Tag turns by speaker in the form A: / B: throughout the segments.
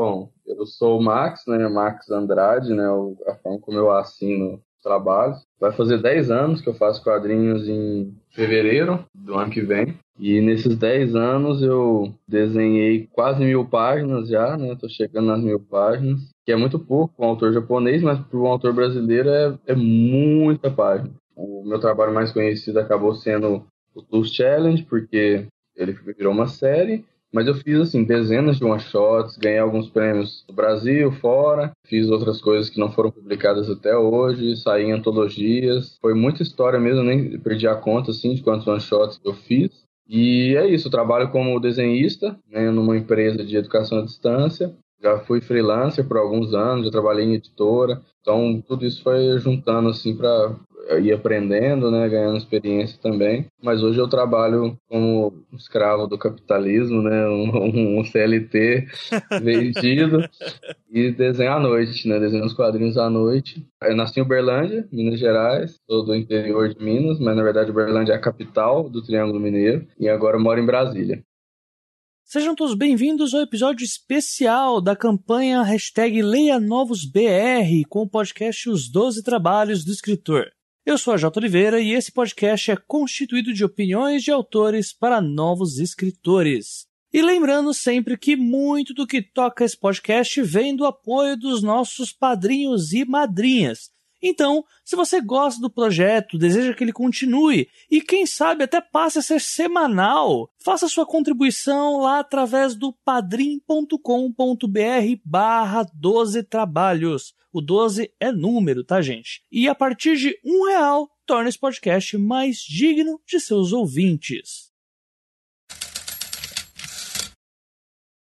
A: Bom, eu sou o Max, né? Max Andrade, né? A forma como eu assino os trabalhos. Vai fazer 10 anos que eu faço quadrinhos em fevereiro do ano que vem. E nesses 10 anos eu desenhei quase mil páginas já, né? Tô chegando nas mil páginas, que é muito pouco para um autor japonês, mas para um autor brasileiro é, é muita página. O meu trabalho mais conhecido acabou sendo o Tools Challenge, porque ele virou uma série. Mas eu fiz, assim, dezenas de one-shots, ganhei alguns prêmios no Brasil, fora. Fiz outras coisas que não foram publicadas até hoje, saí em antologias. Foi muita história mesmo, nem perdi a conta, assim, de quantos one-shots eu fiz. E é isso, eu trabalho como desenhista, né, numa empresa de educação à distância. Já fui freelancer por alguns anos, já trabalhei em editora. Então, tudo isso foi juntando, assim, para ir aprendendo, né, ganhando experiência também. Mas hoje eu trabalho como escravo do capitalismo, né, um, um CLT vendido e desenho à noite, né, desenho os quadrinhos à noite. Eu nasci em Uberlândia, Minas Gerais, sou do interior de Minas, mas na verdade Uberlândia é a capital do Triângulo Mineiro e agora moro em Brasília.
B: Sejam todos bem-vindos ao episódio especial da campanha hashtag Leia Novos BR com o podcast Os Doze Trabalhos do Escritor. Eu sou a J. Oliveira e esse podcast é constituído de opiniões de autores para novos escritores. E lembrando sempre que muito do que toca esse podcast vem do apoio dos nossos padrinhos e madrinhas. Então, se você gosta do projeto, deseja que ele continue e quem sabe até passe a ser semanal, faça sua contribuição lá através do padrim.com.br barra 12 trabalhos. O 12 é número, tá, gente? E a partir de um real, torna esse podcast mais digno de seus ouvintes.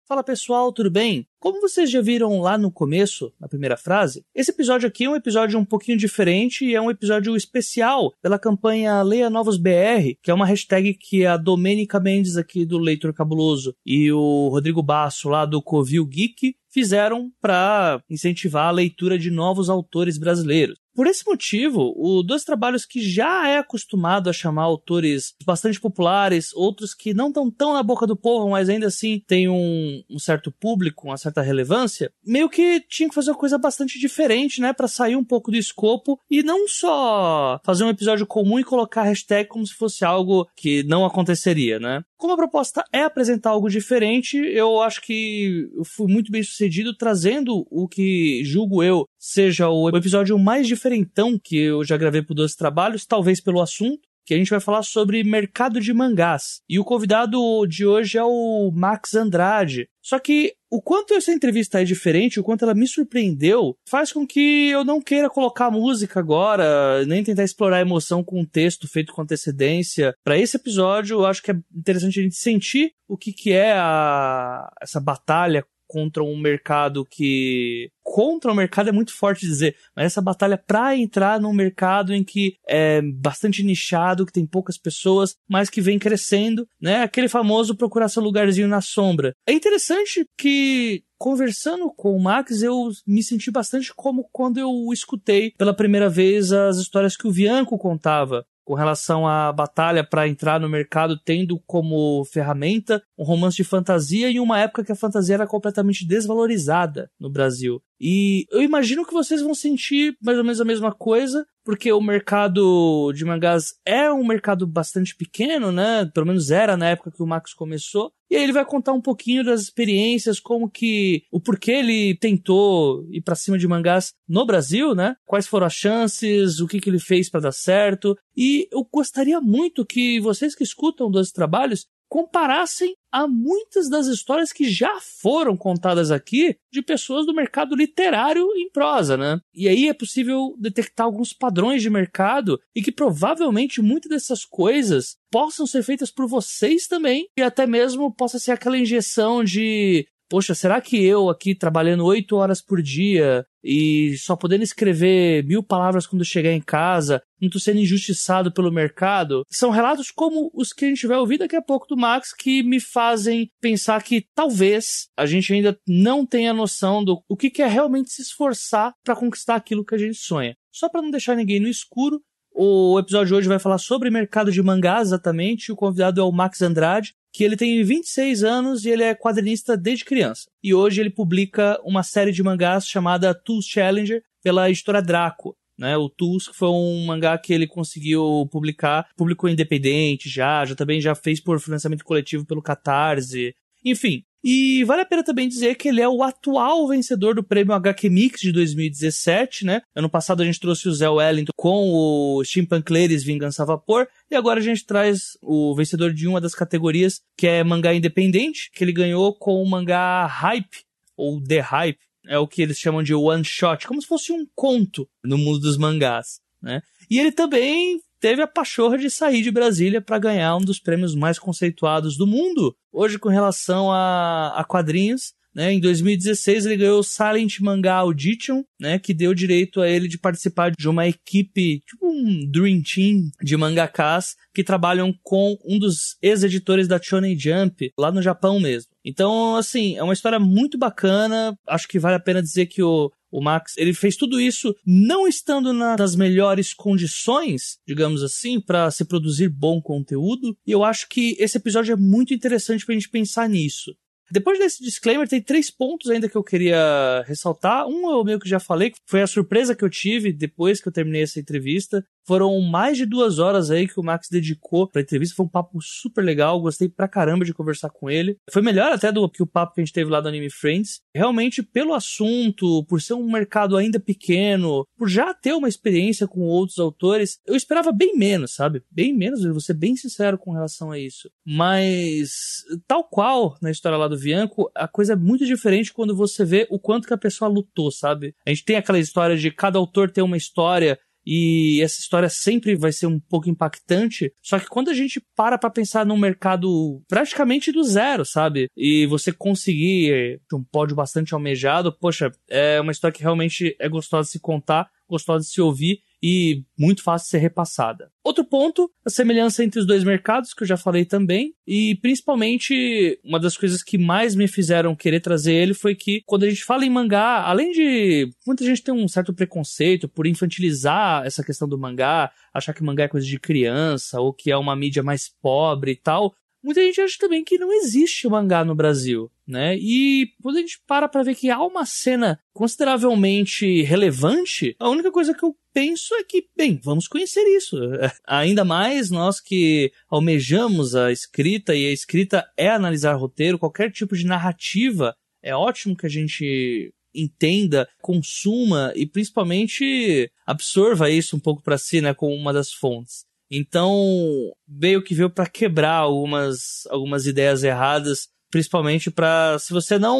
B: Fala pessoal, tudo bem? Como vocês já viram lá no começo, na primeira frase, esse episódio aqui é um episódio um pouquinho diferente e é um episódio especial pela campanha Leia Novos BR, que é uma hashtag que a Domênica Mendes aqui do Leitor Cabuloso e o Rodrigo Basso lá do Covil Geek fizeram para incentivar a leitura de novos autores brasileiros. Por esse motivo, o dois trabalhos que já é acostumado a chamar autores bastante populares, outros que não estão tão na boca do povo, mas ainda assim tem um, um, certo público, uma certa relevância, meio que tinha que fazer uma coisa bastante diferente, né, para sair um pouco do escopo e não só fazer um episódio comum e colocar hashtag como se fosse algo que não aconteceria, né? Como a proposta é apresentar algo diferente, eu acho que eu fui muito bem sucedido trazendo o que julgo eu seja o episódio mais diferentão que eu já gravei por dois trabalhos, talvez pelo assunto, que a gente vai falar sobre mercado de mangás. E o convidado de hoje é o Max Andrade. Só que o quanto essa entrevista é diferente, o quanto ela me surpreendeu, faz com que eu não queira colocar música agora, nem tentar explorar a emoção com um texto feito com antecedência. Para esse episódio, eu acho que é interessante a gente sentir o que, que é a, essa batalha contra um mercado que. Contra o mercado é muito forte dizer, mas essa batalha para entrar num mercado em que é bastante nichado, que tem poucas pessoas, mas que vem crescendo, né? Aquele famoso procurar seu lugarzinho na sombra. É interessante que conversando com o Max, eu me senti bastante como quando eu escutei pela primeira vez as histórias que o Bianco contava com relação à batalha para entrar no mercado, tendo como ferramenta um romance de fantasia em uma época que a fantasia era completamente desvalorizada no Brasil. E eu imagino que vocês vão sentir mais ou menos a mesma coisa, porque o mercado de mangás é um mercado bastante pequeno, né? Pelo menos era na época que o Max começou. E aí ele vai contar um pouquinho das experiências, como que o porquê ele tentou ir para cima de mangás no Brasil, né? Quais foram as chances, o que que ele fez para dar certo. E eu gostaria muito que vocês que escutam dos trabalhos comparassem a muitas das histórias que já foram contadas aqui de pessoas do mercado literário em prosa, né? E aí é possível detectar alguns padrões de mercado e que provavelmente muitas dessas coisas possam ser feitas por vocês também e até mesmo possa ser aquela injeção de poxa, será que eu aqui trabalhando oito horas por dia e só podendo escrever mil palavras quando chegar em casa, não tô sendo injustiçado pelo mercado? São relatos como os que a gente vai ouvir daqui a pouco do Max que me fazem pensar que talvez a gente ainda não tenha noção do o que é realmente se esforçar para conquistar aquilo que a gente sonha. Só para não deixar ninguém no escuro, o episódio de hoje vai falar sobre mercado de mangás exatamente. O convidado é o Max Andrade. Que ele tem 26 anos e ele é quadrinista desde criança. E hoje ele publica uma série de mangás chamada Tools Challenger pela editora Draco. Né, o Tools foi um mangá que ele conseguiu publicar, publicou independente já, já também já fez por financiamento coletivo pelo Catarse. Enfim, e vale a pena também dizer que ele é o atual vencedor do prêmio HQ Mix de 2017, né? Ano passado a gente trouxe o Zé Wellington com o Steampunk Ladies Vingança a Vapor, e agora a gente traz o vencedor de uma das categorias, que é mangá independente, que ele ganhou com o mangá Hype, ou The Hype, é o que eles chamam de one shot, como se fosse um conto no mundo dos mangás, né? E ele também teve a pachorra de sair de Brasília para ganhar um dos prêmios mais conceituados do mundo. Hoje, com relação a, a quadrinhos, né, em 2016 ele ganhou o Silent Manga Audition, né, que deu direito a ele de participar de uma equipe, tipo um Dream Team de mangakas que trabalham com um dos ex-editores da Shonen Jump, lá no Japão mesmo. Então, assim, é uma história muito bacana. Acho que vale a pena dizer que o, o Max, ele fez tudo isso não estando nas melhores condições, digamos assim, para se produzir bom conteúdo. E eu acho que esse episódio é muito interessante pra gente pensar nisso. Depois desse disclaimer, tem três pontos ainda que eu queria ressaltar. Um eu meio que já falei, que foi a surpresa que eu tive depois que eu terminei essa entrevista. Foram mais de duas horas aí que o Max dedicou pra entrevista. Foi um papo super legal. Gostei pra caramba de conversar com ele. Foi melhor até do que o papo que a gente teve lá do Anime Friends. Realmente, pelo assunto, por ser um mercado ainda pequeno, por já ter uma experiência com outros autores, eu esperava bem menos, sabe? Bem menos, eu vou ser bem sincero com relação a isso. Mas, tal qual na história lá do Bianco, a coisa é muito diferente quando você vê o quanto que a pessoa lutou, sabe? A gente tem aquela história de cada autor ter uma história e essa história sempre vai ser um pouco impactante. Só que quando a gente para pra pensar num mercado praticamente do zero, sabe? E você conseguir um pódio bastante almejado, poxa, é uma história que realmente é gostosa de se contar, gostosa de se ouvir e muito fácil de ser repassada. Outro ponto, a semelhança entre os dois mercados, que eu já falei também, e principalmente uma das coisas que mais me fizeram querer trazer ele foi que quando a gente fala em mangá, além de muita gente tem um certo preconceito por infantilizar essa questão do mangá, achar que mangá é coisa de criança ou que é uma mídia mais pobre e tal, muita gente acha também que não existe mangá no Brasil, né? E quando a gente para pra ver que há uma cena consideravelmente relevante, a única coisa que eu penso é que, bem, vamos conhecer isso. Ainda mais nós que almejamos a escrita, e a escrita é analisar roteiro, qualquer tipo de narrativa, é ótimo que a gente entenda, consuma e principalmente absorva isso um pouco para si, né, como uma das fontes. Então, veio que veio para quebrar algumas, algumas ideias erradas, principalmente para se você não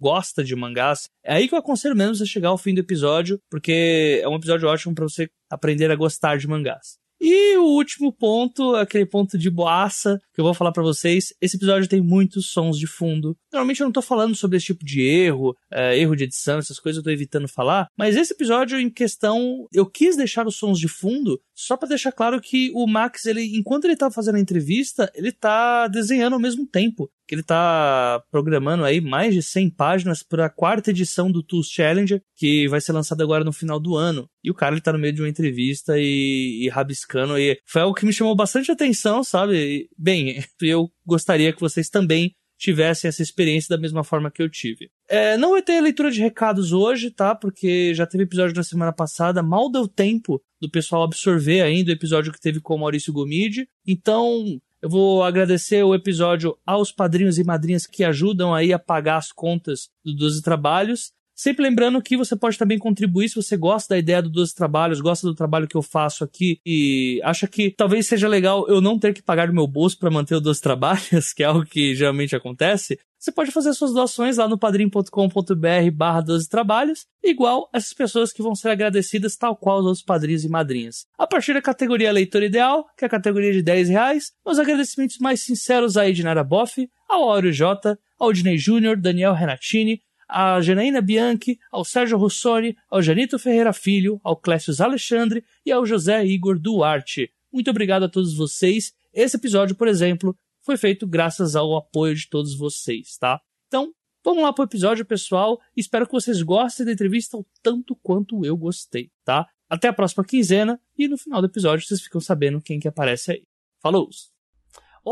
B: gosta de mangás, é aí que eu aconselho mesmo você chegar ao fim do episódio, porque é um episódio ótimo para você aprender a gostar de mangás. E o último ponto, aquele ponto de boaça que eu vou falar para vocês. Esse episódio tem muitos sons de fundo. Normalmente eu não tô falando sobre esse tipo de erro, é, erro de edição, essas coisas eu tô evitando falar. Mas esse episódio em questão, eu quis deixar os sons de fundo só para deixar claro que o Max, ele, enquanto ele tá fazendo a entrevista, ele tá desenhando ao mesmo tempo. Que ele tá programando aí mais de 100 páginas para a quarta edição do Tools Challenger, que vai ser lançado agora no final do ano. E o cara, ele tá no meio de uma entrevista e, e rabiscando. E foi algo que me chamou bastante atenção, sabe? E, bem, eu gostaria que vocês também tivessem essa experiência da mesma forma que eu tive. É, não vai ter leitura de recados hoje, tá? Porque já teve episódio na semana passada, mal deu tempo do pessoal absorver ainda o episódio que teve com o Maurício Gomide. Então, eu vou agradecer o episódio aos padrinhos e madrinhas que ajudam aí a pagar as contas do 12 Trabalhos. Sempre lembrando que você pode também contribuir se você gosta da ideia do 12 Trabalhos, gosta do trabalho que eu faço aqui e acha que talvez seja legal eu não ter que pagar do meu bolso para manter o 12 Trabalhos, que é algo que geralmente acontece. Você pode fazer suas doações lá no padrim.com.br barra 12 trabalhos, igual essas pessoas que vão ser agradecidas tal qual os outros padrinhos e madrinhas. A partir da categoria Leitor Ideal, que é a categoria de 10 reais, os agradecimentos mais sinceros aí de Nara Boff, ao Áureo J, ao Dinei Júnior, Daniel Renatini, a Janaína Bianchi, ao Sérgio Rossoni, ao Janito Ferreira Filho, ao Clécio Alexandre e ao José Igor Duarte. Muito obrigado a todos vocês. Esse episódio, por exemplo, foi feito graças ao apoio de todos vocês, tá? Então, vamos lá pro episódio, pessoal. Espero que vocês gostem da entrevista o tanto quanto eu gostei, tá? Até a próxima quinzena e no final do episódio vocês ficam sabendo quem que aparece aí. Falou!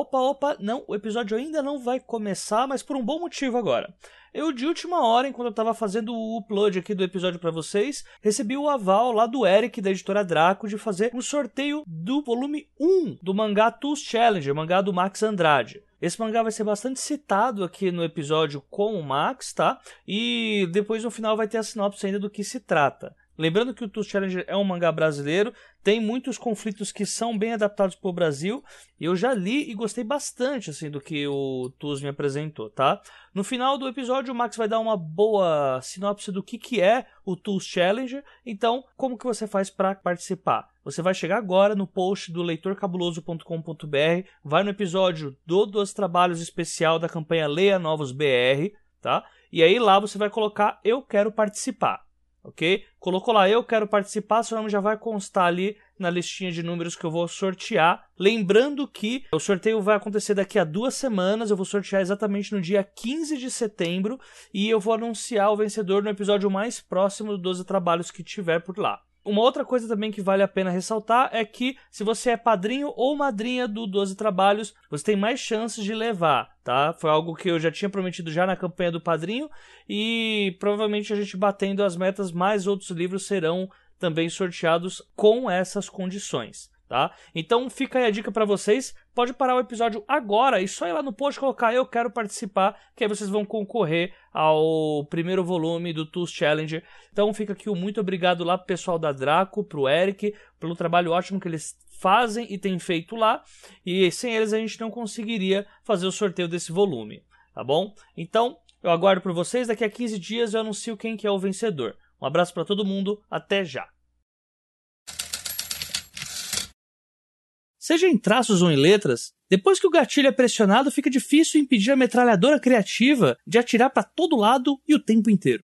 B: Opa, opa, não, o episódio ainda não vai começar, mas por um bom motivo agora. Eu, de última hora, enquanto eu estava fazendo o upload aqui do episódio para vocês, recebi o aval lá do Eric, da editora Draco, de fazer um sorteio do volume 1 do mangá Tools Challenger, mangá do Max Andrade. Esse mangá vai ser bastante citado aqui no episódio com o Max, tá? E depois no final vai ter a sinopse ainda do que se trata. Lembrando que o Tools Challenger é um mangá brasileiro, tem muitos conflitos que são bem adaptados para o Brasil, eu já li e gostei bastante assim do que o Tools me apresentou, tá? No final do episódio, o Max vai dar uma boa sinopse do que, que é o Tools Challenger, então como que você faz para participar? Você vai chegar agora no post do leitorcabuloso.com.br, vai no episódio do Dos Trabalhos Especial da campanha Leia Novos BR, tá? E aí lá você vai colocar Eu Quero Participar ok? Colocou lá, eu quero participar, seu nome já vai constar ali na listinha de números que eu vou sortear. Lembrando que o sorteio vai acontecer daqui a duas semanas, eu vou sortear exatamente no dia 15 de setembro e eu vou anunciar o vencedor no episódio mais próximo do 12 Trabalhos que tiver por lá. Uma outra coisa também que vale a pena ressaltar é que se você é padrinho ou madrinha do 12 Trabalhos, você tem mais chances de levar, tá? Foi algo que eu já tinha prometido já na campanha do padrinho e provavelmente a gente batendo as metas, mais outros livros serão também sorteados com essas condições tá? Então fica aí a dica para vocês. Pode parar o episódio agora e só ir lá no post colocar eu quero participar, que aí vocês vão concorrer ao primeiro volume do Tools Challenger. Então fica aqui o muito obrigado lá pro pessoal da Draco, pro Eric, pelo trabalho ótimo que eles fazem e têm feito lá. E sem eles a gente não conseguiria fazer o sorteio desse volume, tá bom? Então, eu aguardo por vocês, daqui a 15 dias eu anuncio quem que é o vencedor. Um abraço para todo mundo, até já. Seja em traços ou em letras, depois que o gatilho é pressionado, fica difícil impedir a metralhadora criativa de atirar para todo lado e o tempo inteiro.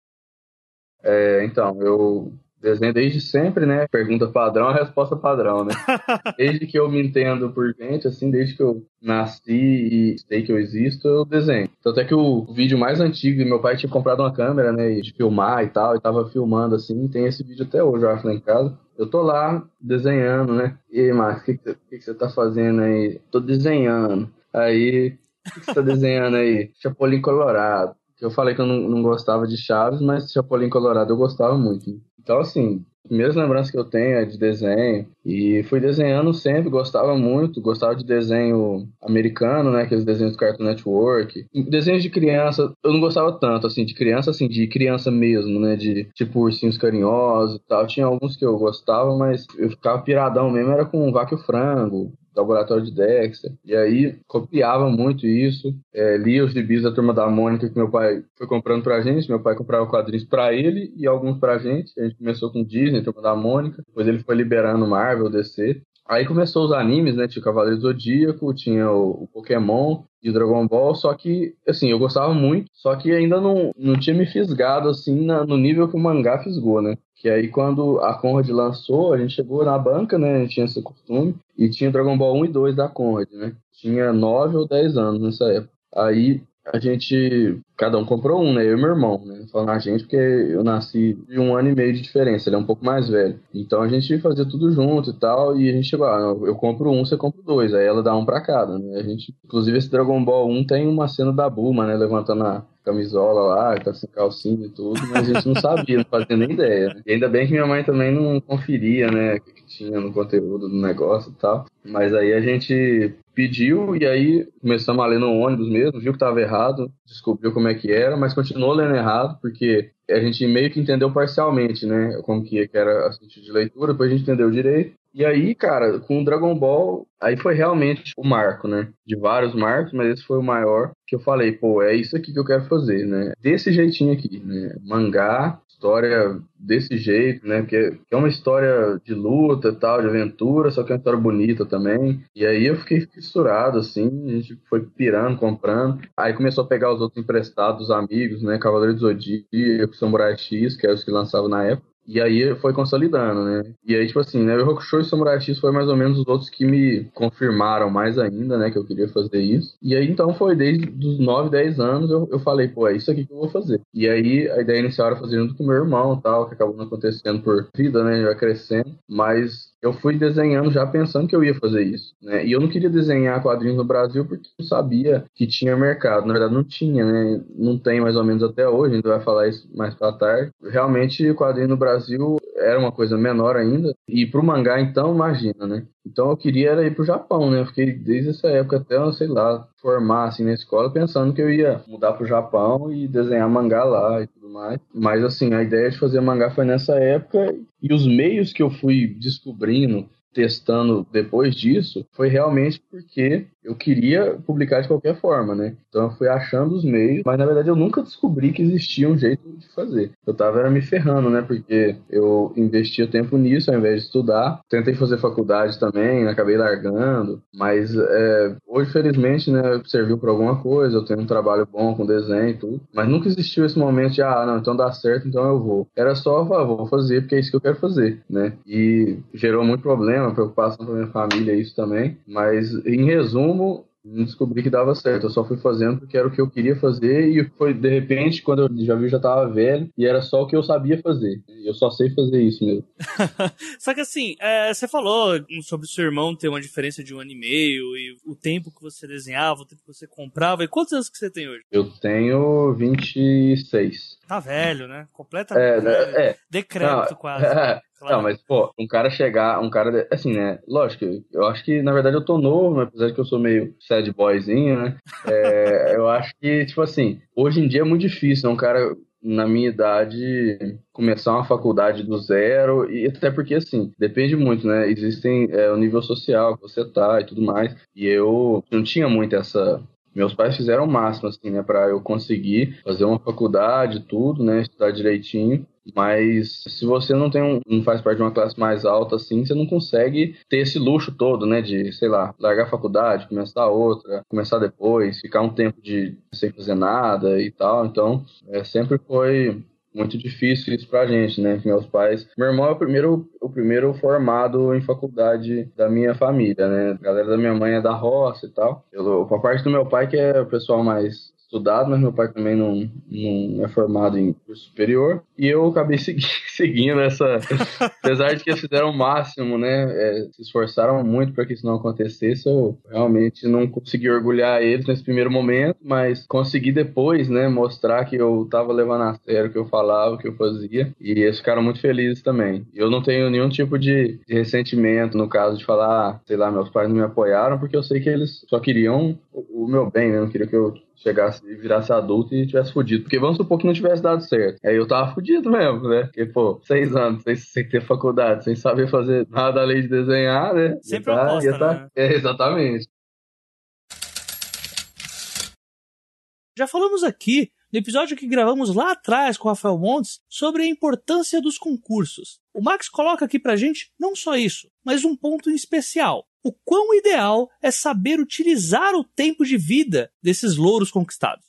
A: É, então, eu desenho desde sempre, né? Pergunta padrão, resposta padrão, né? desde que eu me entendo por gente, assim, desde que eu nasci e sei que eu existo, eu desenho. Tanto é que o vídeo mais antigo, meu pai tinha comprado uma câmera, né, de filmar e tal, e tava filmando assim, tem esse vídeo até hoje, eu acho, lá em casa. Eu tô lá desenhando, né? E aí, Marcos, o que, que, que, você tá fazendo aí? Tô desenhando. Aí, o que, que você tá desenhando aí? Chapolin Colorado. Eu falei que eu não, não gostava de Chaves, mas Chapolin Colorado eu gostava muito. Então, assim, primeiras lembranças que eu tenho é de desenho. E fui desenhando sempre, gostava muito, gostava de desenho americano, né? Aqueles desenhos do Cartoon Network. Desenhos de criança, eu não gostava tanto, assim, de criança, assim, de criança mesmo, né? De tipo ursinhos carinhosos e tal. Tinha alguns que eu gostava, mas eu ficava piradão mesmo, era com Vaca e Frango, laboratório de Dexter. E aí copiava muito isso. É, lia os gibis da Turma da Mônica que meu pai foi comprando pra gente. Meu pai comprava quadrinhos pra ele e alguns pra gente. A gente começou com Disney, Turma da Mônica. Depois ele foi liberando Marvel, DC. Aí começou os animes, né? Tinha o Cavaleiro Zodíaco, tinha o, Pokémon e o Dragon Ball, só que, assim, eu gostava muito, só que ainda não, não tinha me fisgado, assim, na, no nível que o mangá fisgou, né? Que aí quando a Conrad lançou, a gente chegou na banca, né? A gente tinha esse costume, e tinha Dragon Ball 1 e 2 da Conrad, né? Tinha 9 ou 10 anos nessa época. Aí a gente, cada um comprou um, né? Eu e meu irmão, né? Falando a gente, porque eu nasci de um ano e meio de diferença, ele é um pouco mais velho. Então a gente fazia tudo junto e tal, e a gente chegou, ah, eu compro um, você compra dois. Aí ela dá um pra cada, né? A gente, inclusive esse Dragon Ball 1 tem uma cena da Bulma, né? Levantando a camisola lá, tá sem calcinha e tudo, mas a gente não sabia, não fazia nem ideia. Né? E ainda bem que minha mãe também não conferia, né? O que tinha no conteúdo do negócio e tal. Mas aí a gente pediu e aí começamos a ler no ônibus mesmo, viu que estava errado, descobriu como é que era, mas continuou lendo errado, porque a gente meio que entendeu parcialmente, né, como que era a sentido de leitura, depois a gente entendeu direito. E aí, cara, com o Dragon Ball, aí foi realmente o marco, né? De vários marcos, mas esse foi o maior que eu falei, pô, é isso aqui que eu quero fazer, né? Desse jeitinho aqui, né? Mangá, história desse jeito, né? Porque é uma história de luta e tal, de aventura, só que é uma história bonita também. E aí eu fiquei fissurado, assim, a gente foi pirando, comprando. Aí começou a pegar os outros emprestados, dos amigos, né? Cavaleiro do Zodíaco, Samurai X, que é os que lançavam na época. E aí foi consolidando, né? E aí, tipo assim, né? O Rokusho e Samurai X foi mais ou menos os outros que me confirmaram mais ainda, né? Que eu queria fazer isso. E aí, então, foi desde os 9, 10 anos eu, eu falei, pô, é isso aqui que eu vou fazer. E aí, a ideia inicial era fazer junto com meu irmão tal, que acabou não acontecendo por vida, né? Já crescendo. Mas eu fui desenhando já pensando que eu ia fazer isso, né? E eu não queria desenhar quadrinhos no Brasil porque eu sabia que tinha mercado. Na verdade, não tinha, né? Não tem mais ou menos até hoje, a gente vai falar isso mais pra tarde. Realmente, quadrinho no Brasil era uma coisa menor ainda. E pro mangá, então, imagina, né? Então eu queria era ir pro Japão, né? Eu fiquei desde essa época até, sei lá, formar assim na escola, pensando que eu ia mudar pro Japão e desenhar mangá lá e tudo mais. Mas assim, a ideia de fazer mangá foi nessa época e os meios que eu fui descobrindo testando depois disso foi realmente porque eu queria publicar de qualquer forma, né? Então eu fui achando os meios, mas na verdade eu nunca descobri que existia um jeito de fazer. Eu tava era me ferrando, né? Porque eu investia tempo nisso ao invés de estudar. Tentei fazer faculdade também, acabei largando, mas é, hoje felizmente, né, serviu para alguma coisa. Eu tenho um trabalho bom com desenho e tudo, mas nunca existiu esse momento de ah, não, então dá certo, então eu vou. Era só, ah, vou fazer porque é isso que eu quero fazer, né? E gerou muito problema, preocupação para minha família isso também, mas em resumo descobri que dava certo. Eu só fui fazendo porque era o que eu queria fazer e foi de repente quando eu já vi já tava velho e era só o que eu sabia fazer. Eu só sei fazer isso mesmo.
B: só que assim, é, você falou sobre o seu irmão ter uma diferença de um ano e meio e o tempo que você desenhava, o tempo que você comprava. E quantos anos que você tem hoje?
A: Eu tenho 26.
B: Tá velho, né? Completamente.
A: É, é.
B: Decrépito
A: Não,
B: quase.
A: Claro. Não, mas, pô, um cara chegar, um cara, assim, né? Lógico, eu acho que, na verdade, eu tô novo, apesar de que eu sou meio sad boyzinho, né? É, eu acho que, tipo assim, hoje em dia é muito difícil, né? Um cara na minha idade começar uma faculdade do zero e até porque assim depende muito né existem é, o nível social que você tá e tudo mais e eu não tinha muito essa meus pais fizeram o máximo assim né para eu conseguir fazer uma faculdade tudo né estudar direitinho mas se você não tem um, não faz parte de uma classe mais alta assim, você não consegue ter esse luxo todo, né, de, sei lá, largar a faculdade, começar outra, começar depois, ficar um tempo de sem fazer nada e tal. Então, é, sempre foi muito difícil isso pra gente, né? Meus pais. Meu irmão é o primeiro, o primeiro formado em faculdade da minha família, né? A galera da minha mãe é da roça e tal. Eu, a parte do meu pai, que é o pessoal mais estudado, mas meu pai também não, não é formado em curso superior. E eu acabei segui seguindo essa. Apesar de que eles fizeram o máximo, né? É, se esforçaram muito para que isso não acontecesse. Eu realmente não consegui orgulhar eles nesse primeiro momento, mas consegui depois, né? Mostrar que eu estava levando a sério o que eu falava, o que eu fazia. E eles ficaram muito felizes também. Eu não tenho nenhum tipo de, de ressentimento no caso de falar, ah, sei lá, meus pais não me apoiaram, porque eu sei que eles só queriam o, o meu bem, né? Não queriam que eu chegasse e virasse adulto e tivesse fudido. Porque vamos supor que não tivesse dado certo. Aí eu tava fudido mesmo, né? Porque, pô, seis anos sem, sem ter faculdade, sem saber fazer nada além de desenhar, né?
B: Sempre tá, oposta, tá...
A: né? É, exatamente.
B: Já falamos aqui no episódio que gravamos lá atrás com o Rafael Montes sobre a importância dos concursos. O Max coloca aqui pra gente não só isso, mas um ponto em especial o quão ideal é saber utilizar o tempo de vida desses louros conquistados.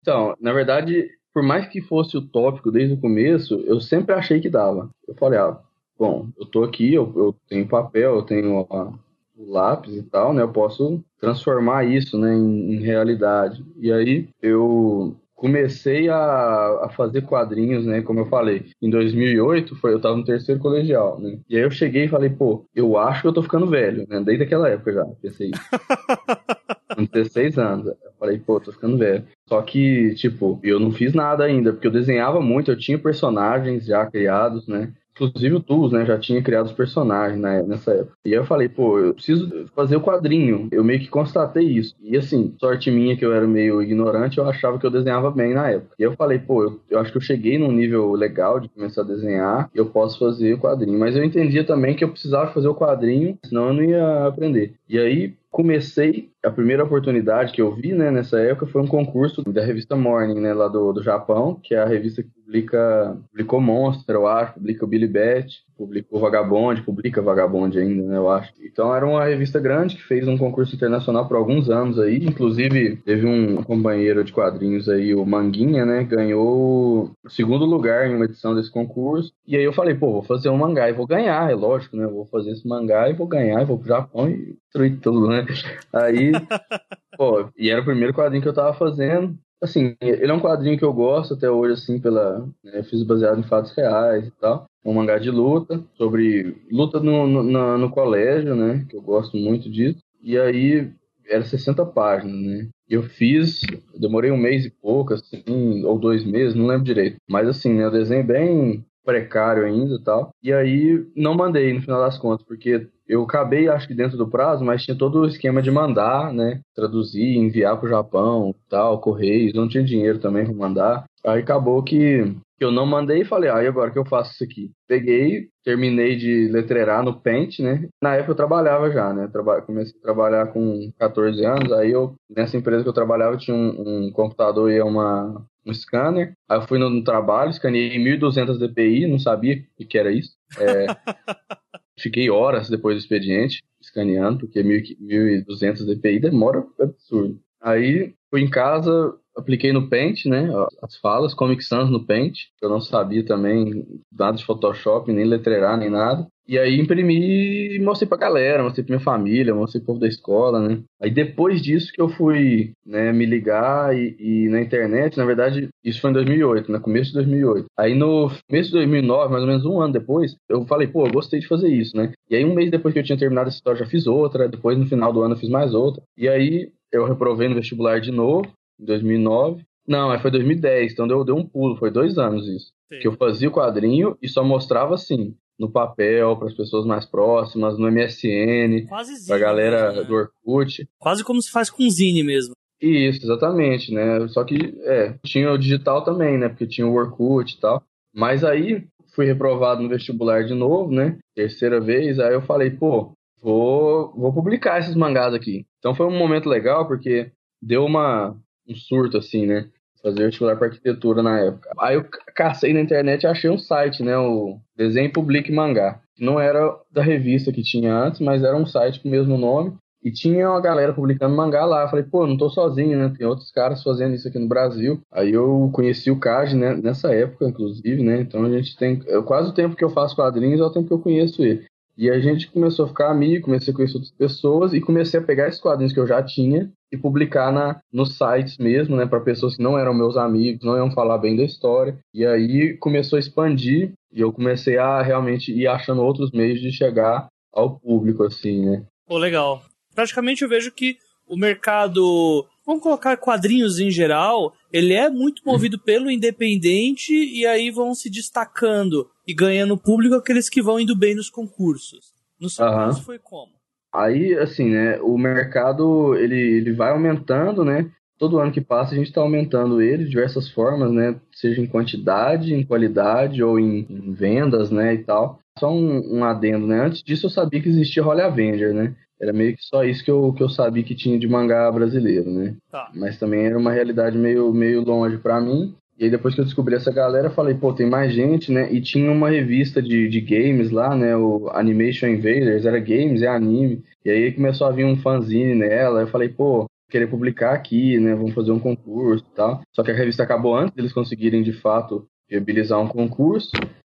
A: Então, na verdade, por mais que fosse utópico desde o começo, eu sempre achei que dava. Eu falei, ah, bom, eu tô aqui, eu, eu tenho papel, eu tenho ó, o lápis e tal, né? Eu posso transformar isso, né, em, em realidade. E aí eu comecei a, a, fazer quadrinhos, né? Como eu falei, em 2008 foi eu tava no terceiro colegial, né? E aí eu cheguei e falei, pô, eu acho que eu tô ficando velho, né? Desde aquela época já, pensei isso. com 16 anos. Eu falei, pô, tô ficando velho. Só que, tipo, eu não fiz nada ainda, porque eu desenhava muito, eu tinha personagens já criados, né? Inclusive o Tools, né, já tinha criado os personagens né, nessa época. E aí eu falei, pô, eu preciso fazer o quadrinho. Eu meio que constatei isso. E assim, sorte minha que eu era meio ignorante, eu achava que eu desenhava bem na época. E eu falei, pô, eu, eu acho que eu cheguei num nível legal de começar a desenhar, eu posso fazer o quadrinho. Mas eu entendia também que eu precisava fazer o quadrinho, senão eu não ia aprender. E aí, comecei, a primeira oportunidade que eu vi, né, nessa época foi um concurso da revista Morning, né, lá do, do Japão, que é a revista que publica, publicou Monster, eu acho, publica o Billy Bat, publicou Vagabond, publica Vagabond ainda, né, eu acho. Então era uma revista grande que fez um concurso internacional por alguns anos aí, inclusive teve um companheiro de quadrinhos aí, o Manguinha, né, ganhou o segundo lugar em uma edição desse concurso, e aí eu falei, pô, vou fazer um mangá e vou ganhar, é lógico, né, vou fazer esse mangá e vou ganhar, e vou pro Japão e destruir tudo, né. Aí, pô, e era o primeiro quadrinho que eu tava fazendo, assim, ele é um quadrinho que eu gosto até hoje, assim, pela. Né, fiz baseado em fatos reais e tal. Um mangá de luta, sobre luta no, no, no colégio, né? Que eu gosto muito disso. E aí era 60 páginas, né? Eu fiz, demorei um mês e pouco, assim, ou dois meses, não lembro direito. Mas assim, né, o desenho é bem precário ainda e tal. E aí não mandei no final das contas, porque eu acabei, acho que dentro do prazo, mas tinha todo o esquema de mandar, né? Traduzir, enviar pro Japão, tal, correios, não tinha dinheiro também para mandar. Aí acabou que eu não mandei e falei, ah, e agora que eu faço isso aqui? Peguei, terminei de letreirar no Paint, né? Na época eu trabalhava já, né? Traba comecei a trabalhar com 14 anos, aí eu, nessa empresa que eu trabalhava, tinha um, um computador e uma, um scanner. Aí eu fui no, no trabalho, escaneei 1200 dpi, não sabia o que era isso. É, fiquei horas depois do expediente escaneando, porque 1200 dpi demora absurdo. Aí fui em casa, apliquei no Paint, né? As falas, Comic Sans no Paint. Eu não sabia também nada de Photoshop, nem letreirar, nem nada. E aí imprimi e mostrei pra galera, mostrei pra minha família, mostrei pro povo da escola, né? Aí depois disso que eu fui né, me ligar e, e, na internet, na verdade, isso foi em 2008, né? Começo de 2008. Aí no começo de 2009, mais ou menos um ano depois, eu falei, pô, eu gostei de fazer isso, né? E aí um mês depois que eu tinha terminado essa história, já fiz outra, depois no final do ano eu fiz mais outra. E aí eu reprovei no vestibular de novo, em 2009. Não, foi 2010, então deu, deu um pulo, foi dois anos isso. Sim. Que eu fazia o quadrinho e só mostrava assim, no papel, para as pessoas mais próximas, no MSN, zine, pra galera né? do Orkut.
B: Quase como se faz com zine mesmo.
A: Isso, exatamente, né? Só que, é, tinha o digital também, né? Porque tinha o Orkut e tal. Mas aí, fui reprovado no vestibular de novo, né? Terceira vez, aí eu falei, pô, vou, vou publicar esses mangás aqui. Então foi um momento legal, porque deu uma, um surto, assim, né? Fazer vestibular para arquitetura na época. Aí eu cacei na internet e achei um site, né? O Desenho Public Mangá. Não era da revista que tinha antes, mas era um site com o mesmo nome. E tinha uma galera publicando mangá lá. Eu falei, pô, não tô sozinho, né? Tem outros caras fazendo isso aqui no Brasil. Aí eu conheci o Kaj, né? Nessa época, inclusive, né? Então a gente tem. Quase o tempo que eu faço quadrinhos é o tempo que eu conheço ele. E a gente começou a ficar amigo, comecei a conhecer outras pessoas e comecei a pegar esses quadrinhos que eu já tinha e publicar na, nos sites mesmo, né, para pessoas que não eram meus amigos, não iam falar bem da história. E aí começou a expandir e eu comecei a realmente ir achando outros meios de chegar ao público, assim, né.
B: Pô, legal. Praticamente eu vejo que o mercado, vamos colocar quadrinhos em geral, ele é muito movido pelo independente e aí vão se destacando e ganhando público aqueles que vão indo bem nos concursos. No seu uhum. caso foi como?
A: Aí, assim, né, o mercado, ele, ele vai aumentando, né, todo ano que passa a gente está aumentando ele de diversas formas, né, seja em quantidade, em qualidade ou em, em vendas, né, e tal. Só um, um, adendo, né, antes disso eu sabia que existia Holly Avenger, né, era meio que só isso que eu, que eu sabia que tinha de mangá brasileiro, né.
B: Tá.
A: Mas também era uma realidade meio, meio longe para mim. E aí depois que eu descobri essa galera, eu falei, pô, tem mais gente, né? E tinha uma revista de, de games lá, né? O Animation Invaders, era games, é anime. E aí começou a vir um fanzine nela. Eu falei, pô, querer publicar aqui, né? Vamos fazer um concurso e tal. Só que a revista acabou antes deles conseguirem, de fato, viabilizar um concurso.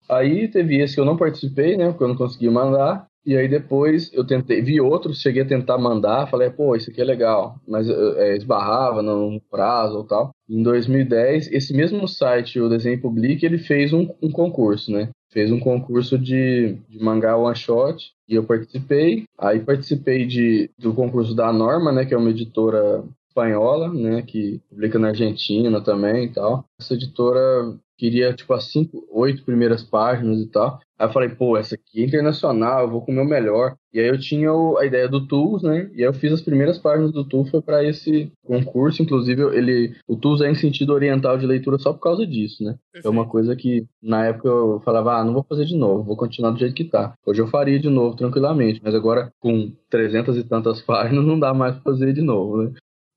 A: Aí teve esse que eu não participei, né? Porque eu não consegui mandar. E aí depois eu tentei, vi outros, cheguei a tentar mandar, falei, pô, isso aqui é legal, mas é, esbarrava no prazo ou tal. Em 2010, esse mesmo site, o Desenho Public, ele fez um, um concurso, né? Fez um concurso de, de mangá one shot e eu participei. Aí participei de, do concurso da Norma, né? Que é uma editora espanhola, né? Que publica na Argentina também e tal. Essa editora queria, tipo, as cinco, oito primeiras páginas e tal. Aí eu falei, pô, essa aqui é internacional, eu vou comer o melhor. E aí eu tinha a ideia do Tools, né? E aí eu fiz as primeiras páginas do Tools, foi para esse concurso. Inclusive, ele, o Tools é em sentido oriental de leitura só por causa disso, né? É uma coisa que na época eu falava, ah, não vou fazer de novo, vou continuar do jeito que tá. Hoje eu faria de novo tranquilamente, mas agora com trezentas e tantas páginas não dá mais pra fazer de novo, né?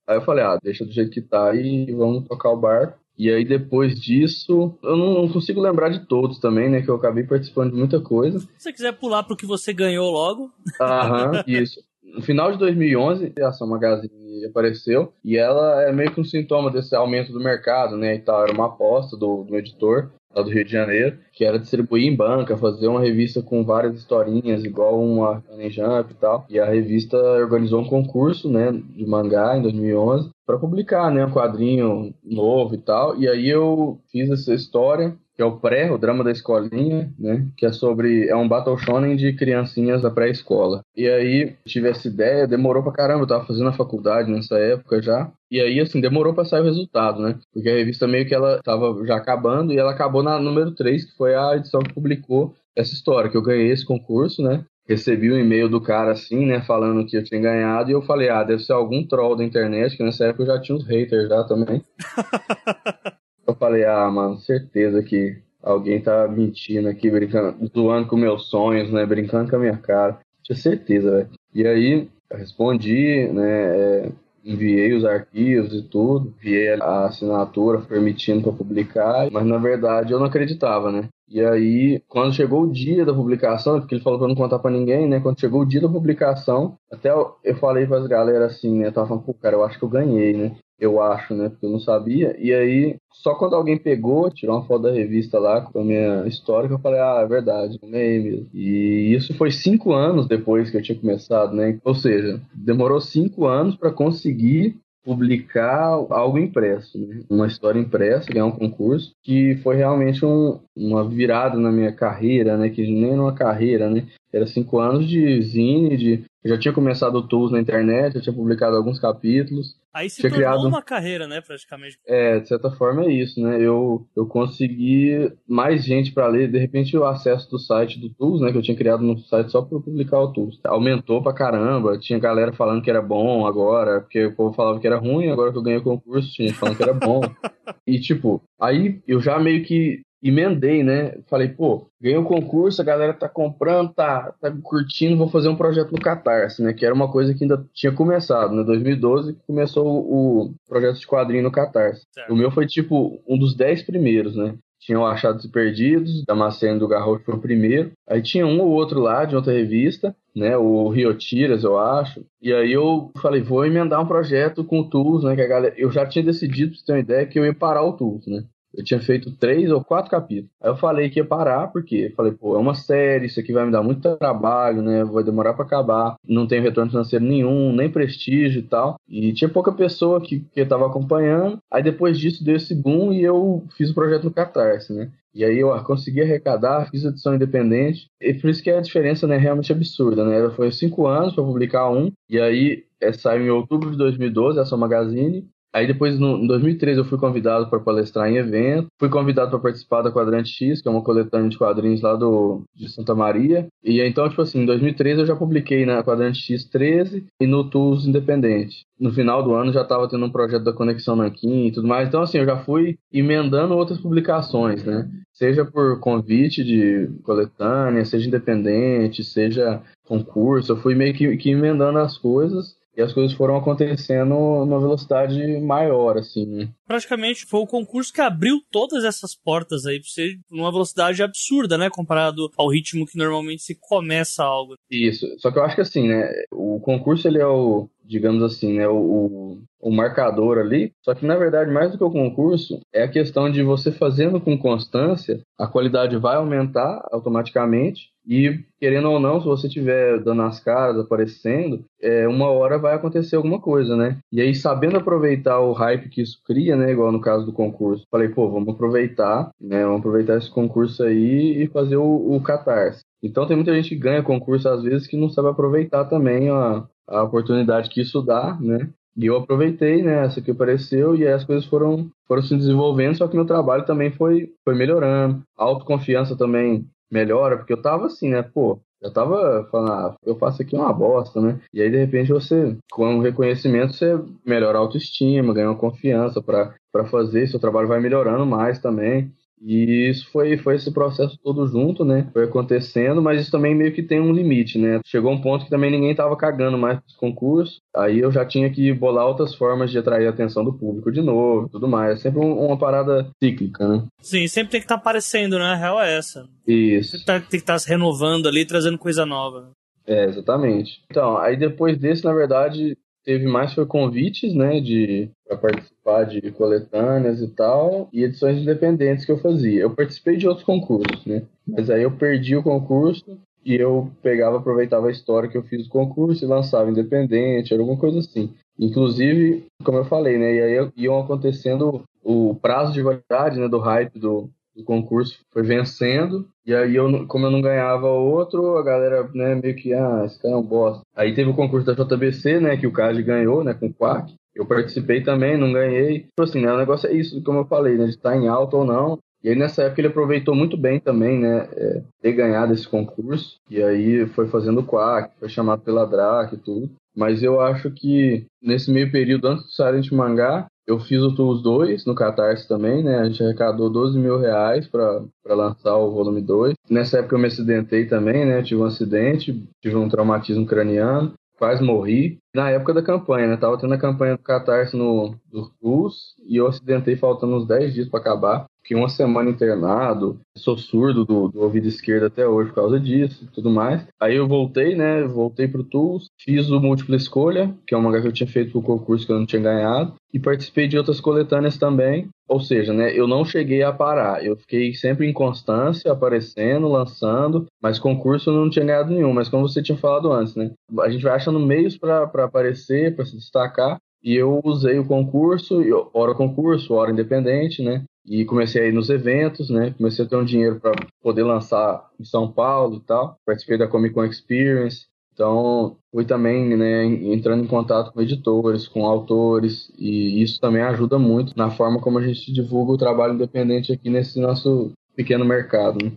A: Aí eu falei, ah, deixa do jeito que tá e vamos tocar o bar. E aí depois disso, eu não, consigo lembrar de todos também, né? Que eu acabei participando de muita coisa.
B: Se você quiser pular pro que você ganhou logo.
A: Aham, isso. No final de 2011, a Ação Magazine apareceu e ela é meio que um sintoma desse aumento do mercado, né? E tal, era uma aposta do, do editor lá do Rio de Janeiro, que era distribuir em banca, fazer uma revista com várias historinhas, igual uma Shonen Jump e tal. E a revista organizou um concurso, né, de mangá em 2011 para publicar, né, um quadrinho novo e tal. E aí eu fiz essa história que é o pré, o drama da escolinha, né? Que é sobre. É um Battle Shonen de criancinhas da pré-escola. E aí tive essa ideia, demorou pra caramba, eu tava fazendo a faculdade nessa época já. E aí, assim, demorou pra sair o resultado, né? Porque a revista meio que ela tava já acabando e ela acabou na número 3, que foi a edição que publicou essa história, que eu ganhei esse concurso, né? recebi um e-mail do cara assim, né, falando que eu tinha ganhado, e eu falei, ah, deve ser algum troll da internet, que nessa época eu já tinha uns haters já também. eu falei, ah, mano, certeza que alguém tá mentindo aqui, brincando, zoando com meus sonhos, né, brincando com a minha cara. Tinha certeza, velho. E aí, respondi, né, é, enviei os arquivos e tudo, enviei a assinatura permitindo para publicar, mas na verdade eu não acreditava, né? E aí, quando chegou o dia da publicação, porque ele falou pra não contar pra ninguém, né? Quando chegou o dia da publicação, até eu, falei as galera assim, né? Eu tava falando, pô, cara, eu acho que eu ganhei, né? Eu acho, né? Porque eu não sabia. E aí, só quando alguém pegou, tirou uma foto da revista lá com a minha história, que eu falei, ah, é verdade, ganhei mesmo. E isso foi cinco anos depois que eu tinha começado, né? Ou seja, demorou cinco anos para conseguir publicar algo impresso, né? uma história impressa, ganhar um concurso, que foi realmente um, uma virada na minha carreira, né? Que nem numa carreira, né? Era cinco anos de zine, de eu já tinha começado o Tools na internet, já tinha publicado alguns capítulos.
B: Aí se
A: tinha criado...
B: uma carreira, né, praticamente.
A: É, de certa forma é isso, né? Eu, eu consegui mais gente para ler, de repente o acesso do site do Tools, né, que eu tinha criado no site só para publicar o Tools. Aumentou pra caramba, tinha galera falando que era bom agora, porque o povo falava que era ruim, agora que eu ganhei o concurso, tinha gente falando que era bom. e tipo, aí eu já meio que emendei, né? Falei, pô, ganhei o um concurso, a galera tá comprando, tá, tá curtindo, vou fazer um projeto no Catarse, né? Que era uma coisa que ainda tinha começado, né? 2012 que começou o, projeto de quadrinho no Catarse. Certo. O meu foi, tipo, um dos dez primeiros, né? Tinha o Achados e Perdidos, da Macena do Garrote foi o primeiro. Aí tinha um ou outro lá de outra revista, né? O Rio Tiras, eu acho. E aí eu falei, vou emendar um projeto com o Tools, né? Que a galera... Eu já tinha decidido, pra você ter uma ideia, que eu ia parar o Tools, né? Eu tinha feito três ou quatro capítulos. Aí eu falei que ia parar, porque falei, pô, é uma série, isso aqui vai me dar muito trabalho, né? Vai demorar para acabar, não tem retorno financeiro nenhum, nem prestígio e tal. E tinha pouca pessoa que, que tava acompanhando. Aí depois disso deu esse boom e eu fiz o projeto no Catarse, né? E aí eu consegui arrecadar, fiz edição independente. E por isso que a diferença né, é realmente absurda, né? Foi cinco anos para publicar um. E aí é, saiu em outubro de 2012, essa magazine. Aí depois, no, em 2013, eu fui convidado para palestrar em evento. Fui convidado para participar da Quadrante X, que é uma coletânea de quadrinhos lá do, de Santa Maria. E então, tipo assim, em 2013 eu já publiquei na Quadrante X 13 e no Tools Independente. No final do ano já estava tendo um projeto da Conexão Nanquim e tudo mais. Então, assim, eu já fui emendando outras publicações, né? Seja por convite de coletânea, seja independente, seja concurso. Eu fui meio que, que emendando as coisas e as coisas foram acontecendo numa velocidade maior, assim. Né?
B: Praticamente foi o concurso que abriu todas essas portas aí pra você numa velocidade absurda, né? Comparado ao ritmo que normalmente se começa algo.
A: Isso. Só que eu acho que assim, né? O concurso ele é o digamos assim, né, o, o marcador ali. Só que, na verdade, mais do que o concurso, é a questão de você fazendo com constância, a qualidade vai aumentar automaticamente. E, querendo ou não, se você estiver dando as caras, aparecendo, é, uma hora vai acontecer alguma coisa, né? E aí, sabendo aproveitar o hype que isso cria, né? Igual no caso do concurso, falei, pô, vamos aproveitar, né? Vamos aproveitar esse concurso aí e fazer o, o catarse. Então tem muita gente que ganha concurso às vezes que não sabe aproveitar também a, a oportunidade que isso dá, né? E eu aproveitei, né, essa que apareceu e aí as coisas foram, foram se desenvolvendo, só que meu trabalho também foi, foi melhorando. A autoconfiança também melhora, porque eu tava assim, né, pô, eu tava falando, ah, eu faço aqui uma bosta, né? E aí, de repente, você, com o reconhecimento, você melhora a autoestima, ganha uma confiança para fazer, seu trabalho vai melhorando mais também. E isso foi, foi esse processo todo junto, né? Foi acontecendo, mas isso também meio que tem um limite, né? Chegou um ponto que também ninguém tava cagando mais pros concursos. Aí eu já tinha que bolar outras formas de atrair a atenção do público de novo tudo mais. É sempre um, uma parada cíclica, né?
B: Sim, sempre tem que estar tá aparecendo, né? A real é essa.
A: Isso.
B: Tá, tem que estar tá se renovando ali, trazendo coisa nova.
A: É, exatamente. Então, aí depois desse, na verdade, teve mais foi convites, né, de para participar de coletâneas e tal, e edições independentes que eu fazia. Eu participei de outros concursos, né? Mas aí eu perdi o concurso e eu pegava, aproveitava a história que eu fiz do concurso e lançava independente, era alguma coisa assim. Inclusive, como eu falei, né, e aí iam acontecendo o prazo de validade, né, do hype do do concurso foi vencendo, e aí eu, como eu não ganhava outro, a galera, né, meio que, ah, esse cara é um bosta. Aí teve o concurso da JBC, né, que o Kaji ganhou, né, com o Quack. Eu participei também, não ganhei. Tipo assim, né, o negócio é isso, como eu falei, né, de estar em alta ou não. E aí nessa época ele aproveitou muito bem também, né, é, ter ganhado esse concurso. E aí foi fazendo o Quack, foi chamado pela DRAC e tudo. Mas eu acho que nesse meio período, antes do Silent Mangá, eu fiz o Tools 2 no Catarse também, né? A gente arrecadou 12 mil reais para lançar o volume 2. Nessa época eu me acidentei também, né? Tive um acidente, tive um traumatismo craniano, quase morri. Na época da campanha, né? Tava tendo a campanha do Catarse no, do Tools e eu acidentei faltando uns 10 dias para acabar. Fiquei uma semana internado, sou surdo do, do, ouvido esquerdo até hoje por causa disso tudo mais. Aí eu voltei, né? Voltei pro Tools, fiz o Múltipla Escolha, que é um mangá que eu tinha feito pro concurso que eu não tinha ganhado, e participei de outras coletâneas também. Ou seja, né? Eu não cheguei a parar, eu fiquei sempre em constância, aparecendo, lançando, mas concurso eu não tinha ganhado nenhum. Mas como você tinha falado antes, né? A gente vai achando meios para aparecer, para se destacar. E eu usei o concurso, hora concurso, hora independente, né? E comecei a ir nos eventos, né? Comecei a ter um dinheiro para poder lançar em São Paulo e tal. Participei da Comic Con Experience. Então, fui também né, entrando em contato com editores, com autores, e isso também ajuda muito na forma como a gente divulga o trabalho independente aqui nesse nosso pequeno mercado. Né?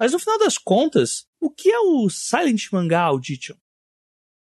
B: Mas no final das contas, o que é o Silent Manga Audition?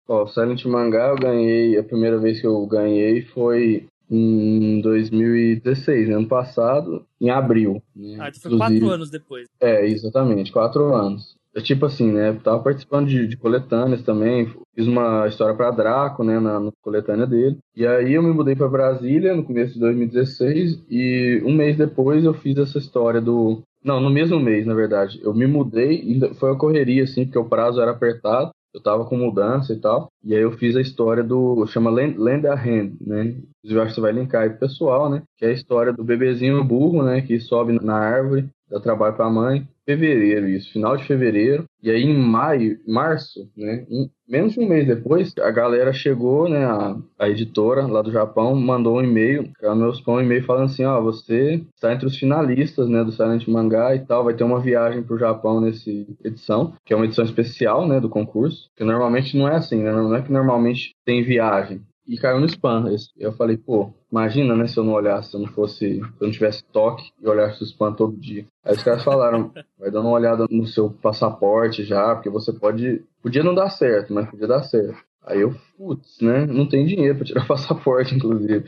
A: Ó, Silent Mangá eu ganhei, a primeira vez que eu ganhei foi em 2016, ano passado, em abril.
B: Né? Ah, então foi quatro anos depois.
A: É, exatamente, quatro anos. É tipo assim, né? Eu tava participando de, de coletâneas também, fiz uma história para Draco, né, na, na, coletânea dele. E aí eu me mudei para Brasília no começo de 2016 e um mês depois eu fiz essa história do não, no mesmo mês, na verdade. Eu me mudei, foi uma correria, assim, porque o prazo era apertado eu tava com mudança e tal. E aí eu fiz a história do. chama Land a Hand, né? Eu acho que você vai linkar aí pro pessoal, né? Que é a história do bebezinho burro, né? Que sobe na árvore, dá trabalho pra mãe. Fevereiro, isso, final de fevereiro. E aí em maio, março, né? Um, menos de um mês depois, a galera chegou, né? A, a editora lá do Japão mandou um e-mail, o meu spam um e-mail falando assim, ó, você está entre os finalistas, né? Do Silent Mangá e tal, vai ter uma viagem pro Japão nessa edição, que é uma edição especial, né? Do concurso, que normalmente não é assim, né? Não é que normalmente tem viagem e caiu no spam. Eu falei, pô, imagina, né, se eu não olhasse, se eu não fosse, se eu não tivesse toque e olhasse o spam todo dia. Aí os caras falaram, vai dando uma olhada no seu passaporte já, porque você pode, podia não dar certo, mas podia dar certo. Aí eu, putz, né, não tem dinheiro para tirar passaporte, inclusive.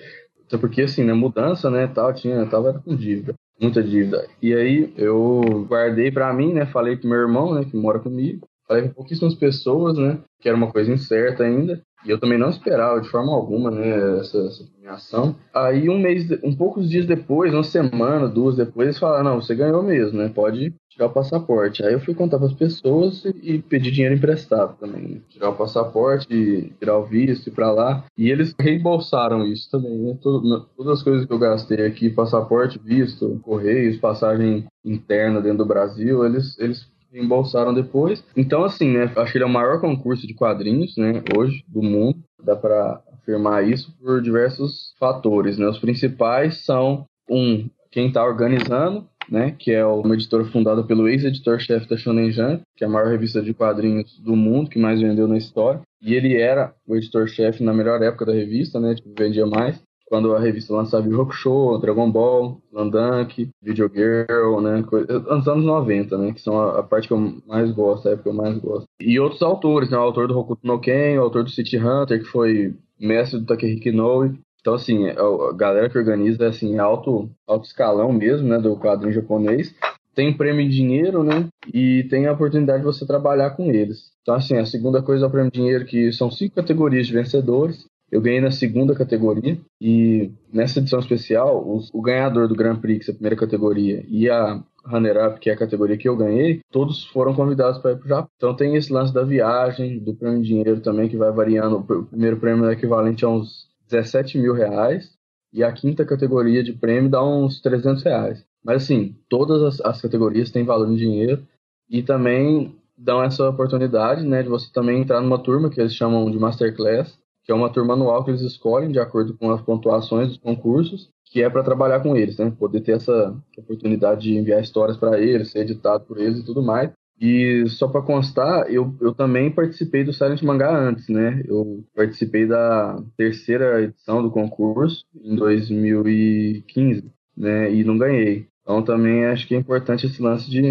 A: Até porque, assim, né, mudança, né, tal, tinha, tava com dívida, muita dívida. E aí eu guardei para mim, né, falei pro meu irmão, né, que mora comigo, falei com pouquíssimas pessoas, né, que era uma coisa incerta ainda. E eu também não esperava de forma alguma, né, essa, essa premiação. Aí um mês, um poucos dias depois, uma semana, duas depois, eles falaram, não, você ganhou mesmo, né? Pode tirar o passaporte. Aí eu fui contar para as pessoas e, e pedir dinheiro emprestado também, né? Tirar o passaporte, tirar o visto e para lá. E eles reembolsaram isso também, né? Todo, todas as coisas que eu gastei aqui, passaporte, visto, correios, passagem interna dentro do Brasil, eles, eles reembolsaram depois. Então, assim, né? Acho que ele é o maior concurso de quadrinhos, né? Hoje, do mundo. Dá para afirmar isso por diversos fatores, né? Os principais são, um, quem está organizando, né, que é uma editora fundada pelo ex-editor-chefe da Shonen Jump, que é a maior revista de quadrinhos do mundo, que mais vendeu na história. E ele era o editor-chefe na melhor época da revista, né, tipo, vendia mais quando a revista lançava o Show, Dragon Ball, Landunk, Video Girl, né? Nos anos 90, né? Que são a, a, parte que eu mais gosto, a época que eu mais gosto. E outros autores, né? O autor do Hokuto no Ken, o autor do City Hunter, que foi mestre do Takehiko Inoue. Então, assim, a, a galera que organiza é, assim, alto, alto escalão mesmo, né? Do quadrinho japonês. Tem prêmio em dinheiro, né? E tem a oportunidade de você trabalhar com eles. Então, assim, a segunda coisa é o prêmio de dinheiro, que são cinco categorias de vencedores. Eu ganhei na segunda categoria e nessa edição especial, os, o ganhador do Grand Prix, a primeira categoria, e a runner-up, que é a categoria que eu ganhei, todos foram convidados para ir para o Japão. Então tem esse lance da viagem, do prêmio de dinheiro também, que vai variando. O primeiro prêmio é equivalente a uns 17 mil reais, e a quinta categoria de prêmio dá uns 300 reais. Mas assim, todas as, as categorias têm valor em dinheiro e também dão essa oportunidade, né, de você também entrar numa turma que eles chamam de Masterclass, que é uma turma anual que eles escolhem de acordo com as pontuações dos concursos, que é para trabalhar com eles, né? Poder ter essa oportunidade de enviar histórias para eles, ser editado por eles e tudo mais. E só para constar, eu, eu também participei do Silent Mangá antes, né? Eu participei da terceira edição do concurso em 2015, né? E não ganhei. Então também acho que é importante esse lance de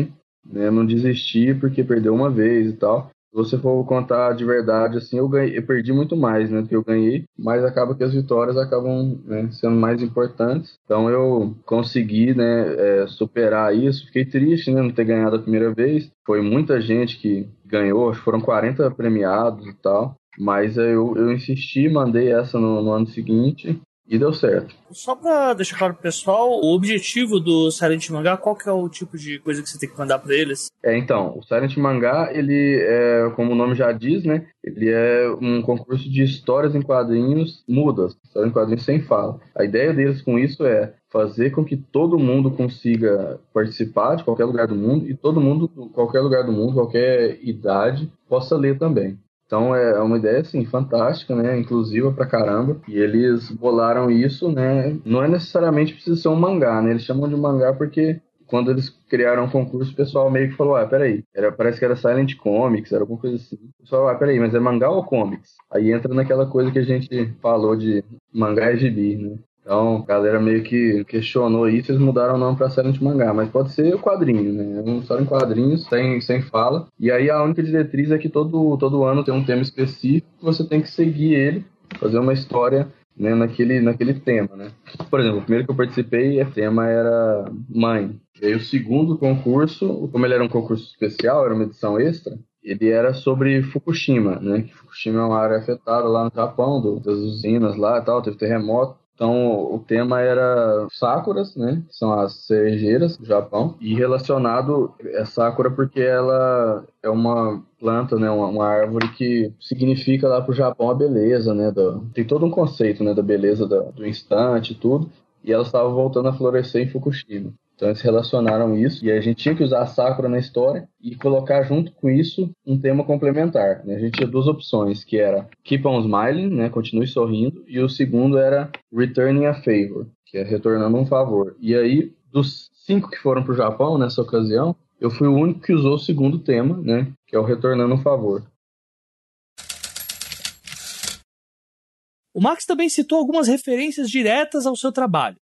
A: né, não desistir porque perdeu uma vez e tal se você for contar de verdade, assim, eu, ganhei, eu perdi muito mais, né, do que eu ganhei, mas acaba que as vitórias acabam né, sendo mais importantes. Então eu consegui, né, é, superar isso. Fiquei triste, né, não ter ganhado a primeira vez. Foi muita gente que ganhou, foram 40 premiados e tal. Mas eu, eu insisti, mandei essa no, no ano seguinte e deu certo.
B: Só pra deixar claro pro pessoal, o objetivo do Silent Mangá, qual que é o tipo de coisa que você tem que mandar para eles?
A: É, então, o Silent Mangá, ele é, como o nome já diz, né? Ele é um concurso de histórias em quadrinhos mudas, histórias em quadrinhos sem fala. A ideia deles com isso é fazer com que todo mundo consiga participar de qualquer lugar do mundo e todo mundo, qualquer lugar do mundo, qualquer idade, possa ler também. Então é uma ideia assim fantástica, né, inclusiva pra caramba. E eles bolaram isso, né? Não é necessariamente precisa ser um mangá, né? Eles chamam de mangá porque quando eles criaram o concurso, o pessoal meio que falou: ah, peraí, era, parece que era Silent Comics, era alguma coisa assim. O pessoal, ah, peraí, mas é mangá ou comics? Aí entra naquela coisa que a gente falou de mangá e gibi, né? Então, a galera meio que questionou isso, eles mudaram o nome pra Silent Mangá, mas pode ser o quadrinho, né? É uma história em quadrinhos, sem, sem fala. E aí a única diretriz é que todo, todo ano tem um tema específico, você tem que seguir ele, fazer uma história né, naquele, naquele tema, né? Por exemplo, o primeiro que eu participei, o tema era mãe. E aí o segundo concurso, como ele era um concurso especial, era uma edição extra, ele era sobre Fukushima, né? Fukushima é uma área afetada lá no Japão, do, das usinas lá e tal, teve terremoto. Então, o tema era sakuras, né? Que são as cerejeiras do Japão. E relacionado é sakura porque ela é uma planta, né? Uma, uma árvore que significa lá pro Japão a beleza, né? Do, tem todo um conceito, né? Da beleza do, do instante e tudo. E ela estava voltando a florescer em Fukushima. Então eles relacionaram isso e a gente tinha que usar a Sakura na história e colocar junto com isso um tema complementar. Né? A gente tinha duas opções, que era Keep on Smiling, né? continue sorrindo, e o segundo era Returning a Favor, que é retornando um favor. E aí, dos cinco que foram para o Japão nessa ocasião, eu fui o único que usou o segundo tema, né? que é o Retornando um Favor.
B: O Max também citou algumas referências diretas ao seu trabalho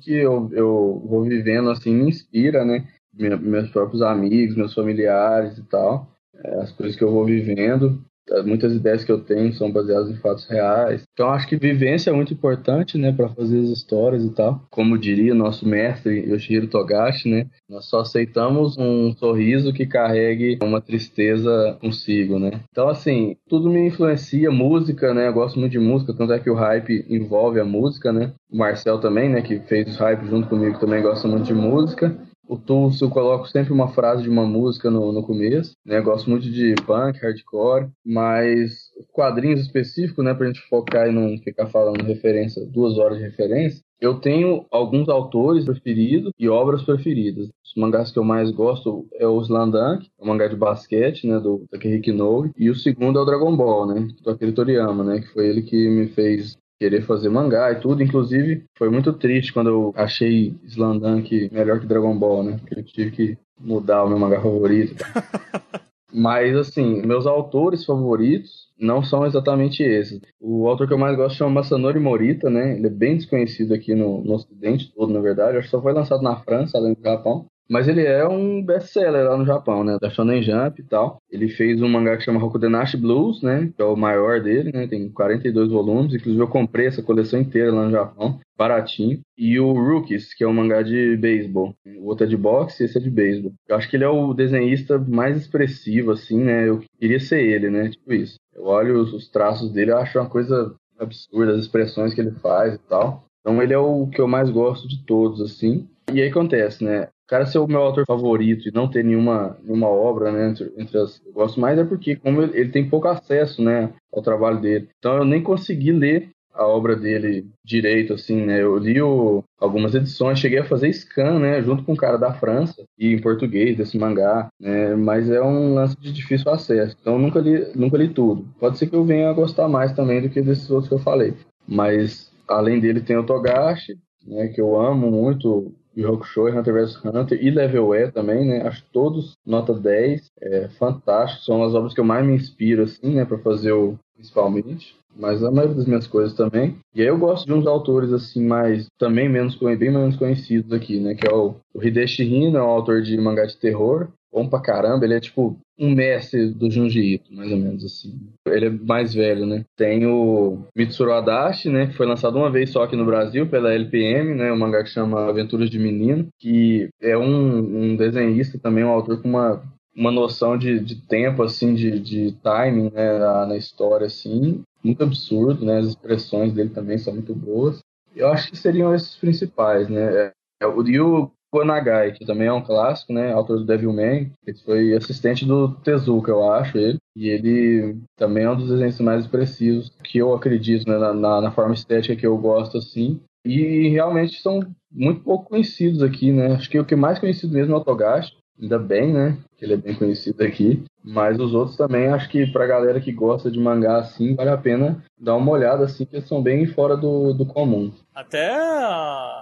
A: que eu, eu vou vivendo assim me inspira, né? meus próprios amigos, meus familiares e tal, é, as coisas que eu vou vivendo. Muitas ideias que eu tenho são baseadas em fatos reais. Então acho que vivência é muito importante, né, para fazer as histórias e tal. Como diria nosso mestre Yoshihiro Togashi, né, nós só aceitamos um sorriso que carregue uma tristeza consigo, né. Então assim, tudo me influencia, música, né, eu gosto muito de música, tanto é que o hype envolve a música, né. O Marcel também, né, que fez o hype junto comigo, também gosta muito de música. O Tulso eu coloco sempre uma frase de uma música no, no começo, né? Gosto muito de punk, hardcore, mas quadrinhos específicos, né? Pra gente focar e não ficar falando referência, duas horas de referência. Eu tenho alguns autores preferidos e obras preferidas. Os mangás que eu mais gosto é o Slandunk, o mangá de basquete, né, do Takehiko Inoue, e o segundo é o Dragon Ball, né, do Akira Toriyama, né, que foi ele que me fez querer fazer mangá e tudo. Inclusive, foi muito triste quando eu achei Slandunk melhor que Dragon Ball, né? Porque eu tive que mudar o meu mangá favorito. Mas, assim, meus autores favoritos não são exatamente esses. O autor que eu mais gosto chama Masanori Morita, né? Ele é bem desconhecido aqui no, no ocidente todo, na verdade. Acho que só foi lançado na França, além do Japão. Mas ele é um best-seller lá no Japão, né? Da Shonen Jump e tal. Ele fez um mangá que chama Hokudenashi Blues, né? Que é o maior dele, né? Tem 42 volumes. Inclusive eu comprei essa coleção inteira lá no Japão. Baratinho. E o Rookies, que é um mangá de beisebol. O outro é de boxe e esse é de beisebol. Eu acho que ele é o desenhista mais expressivo, assim, né? Eu queria ser ele, né? Tipo isso. Eu olho os, os traços dele, eu acho uma coisa absurda, as expressões que ele faz e tal. Então ele é o que eu mais gosto de todos, assim. E aí acontece, né? Cara ser o meu autor favorito e não ter nenhuma, nenhuma obra, né, entre, entre as que eu gosto mais, é porque como ele, ele, tem pouco acesso, né, ao trabalho dele. Então eu nem consegui ler a obra dele direito, assim, né? Eu li o, algumas edições, cheguei a fazer scan, né? Junto com um cara da França, e em português, desse mangá, né? Mas é um lance de difícil acesso. Então nunca li, nunca li tudo. Pode ser que eu venha a gostar mais também do que desses outros que eu falei. Mas além dele tem o Togashi, né? Que eu amo muito. Hakusho, Hunter vs Hunter e Level E também, né? Acho todos nota 10, é fantástico, são as obras que eu mais me inspiro, assim, né, para fazer o principalmente mas a maioria das minhas coisas também. E aí eu gosto de uns autores assim mais também menos bem menos conhecidos aqui, né, que é o, o Hideshi Hino, é um autor de mangá de terror, bom pra caramba, ele é tipo um mestre do Junji Ito, mais ou menos assim. Ele é mais velho, né? Tem o Mitsuru Adachi, né, que foi lançado uma vez só aqui no Brasil pela LPM, né, um mangá que chama Aventuras de Menino, que é um, um desenhista também, um autor com uma uma noção de, de tempo, assim, de, de timing né, na, na, história, assim, muito absurdo, né? As expressões dele também são muito boas. Eu acho que seriam esses principais, né? É, é o Ryu Konagai, que também é um clássico, né? Autor do Devilman. Ele foi assistente do Tezuka, eu acho, ele. E ele também é um dos desenhos mais expressivos que eu acredito, né? Na, na forma estética que eu gosto, assim. E realmente são muito pouco conhecidos aqui, né? Acho que o que é mais conhecido mesmo é o Togashi. Ainda bem, né? Que ele é bem conhecido aqui. Mas os outros também, acho que pra galera que gosta de mangá assim, vale a pena dar uma olhada, assim, que eles são bem fora do, do comum.
B: Até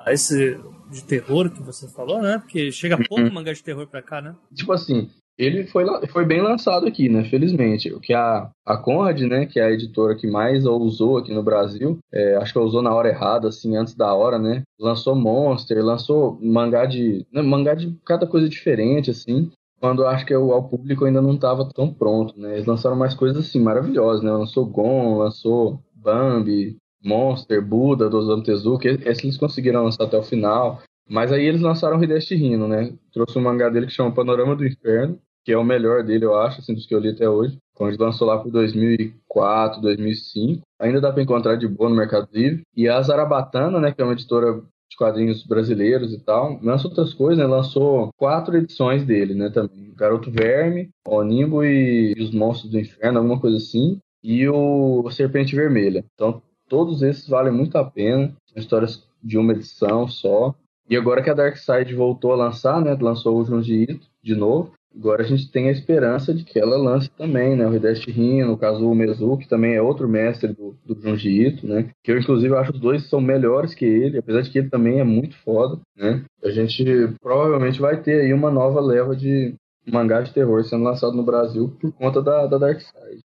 B: esse de terror que você falou, né? Porque chega pouco uhum. mangá de terror pra cá, né?
A: Tipo assim, ele foi, foi bem lançado aqui, né? Felizmente. O que a, a Conrad, né? Que é a editora que mais usou aqui no Brasil, é, acho que usou na hora errada, assim, antes da hora, né? Lançou Monster, lançou mangá de. Né, mangá de cada coisa diferente, assim. Quando acho que o, público ainda não estava tão pronto, né? Eles lançaram mais coisas assim, maravilhosas, né? Lançou Gon, lançou Bambi, Monster, Buda, do Osamu Tezuka. Esses eles conseguiram lançar até o final. Mas aí eles lançaram o Hideshi Hino, né? Trouxe um mangá dele que chama Panorama do Inferno, que é o melhor dele, eu acho, assim, dos que eu li até hoje. Quando ele lançou lá por 2004, 2005. Ainda dá para encontrar de boa no Mercado Livre. E a Zarabatana, né, que é uma editora de quadrinhos brasileiros e tal, lançou outras coisas, né? Lançou quatro edições dele, né, também. Garoto Verme, o Nimbo e os Monstros do Inferno, alguma coisa assim. E o Serpente Vermelha. Então, todos esses valem muito a pena. São histórias de uma edição só. E agora que a Dark Side voltou a lançar, né? Lançou o Junji Ito de novo. Agora a gente tem a esperança de que ela lance também, né? O Hideshi Rin, no caso o Mezu, que também é outro mestre do, do Junji Ito, né? Que eu, inclusive, acho os dois são melhores que ele, apesar de que ele também é muito foda, né? A gente provavelmente vai ter aí uma nova leva de mangá de terror sendo lançado no Brasil por conta da, da Dark Side.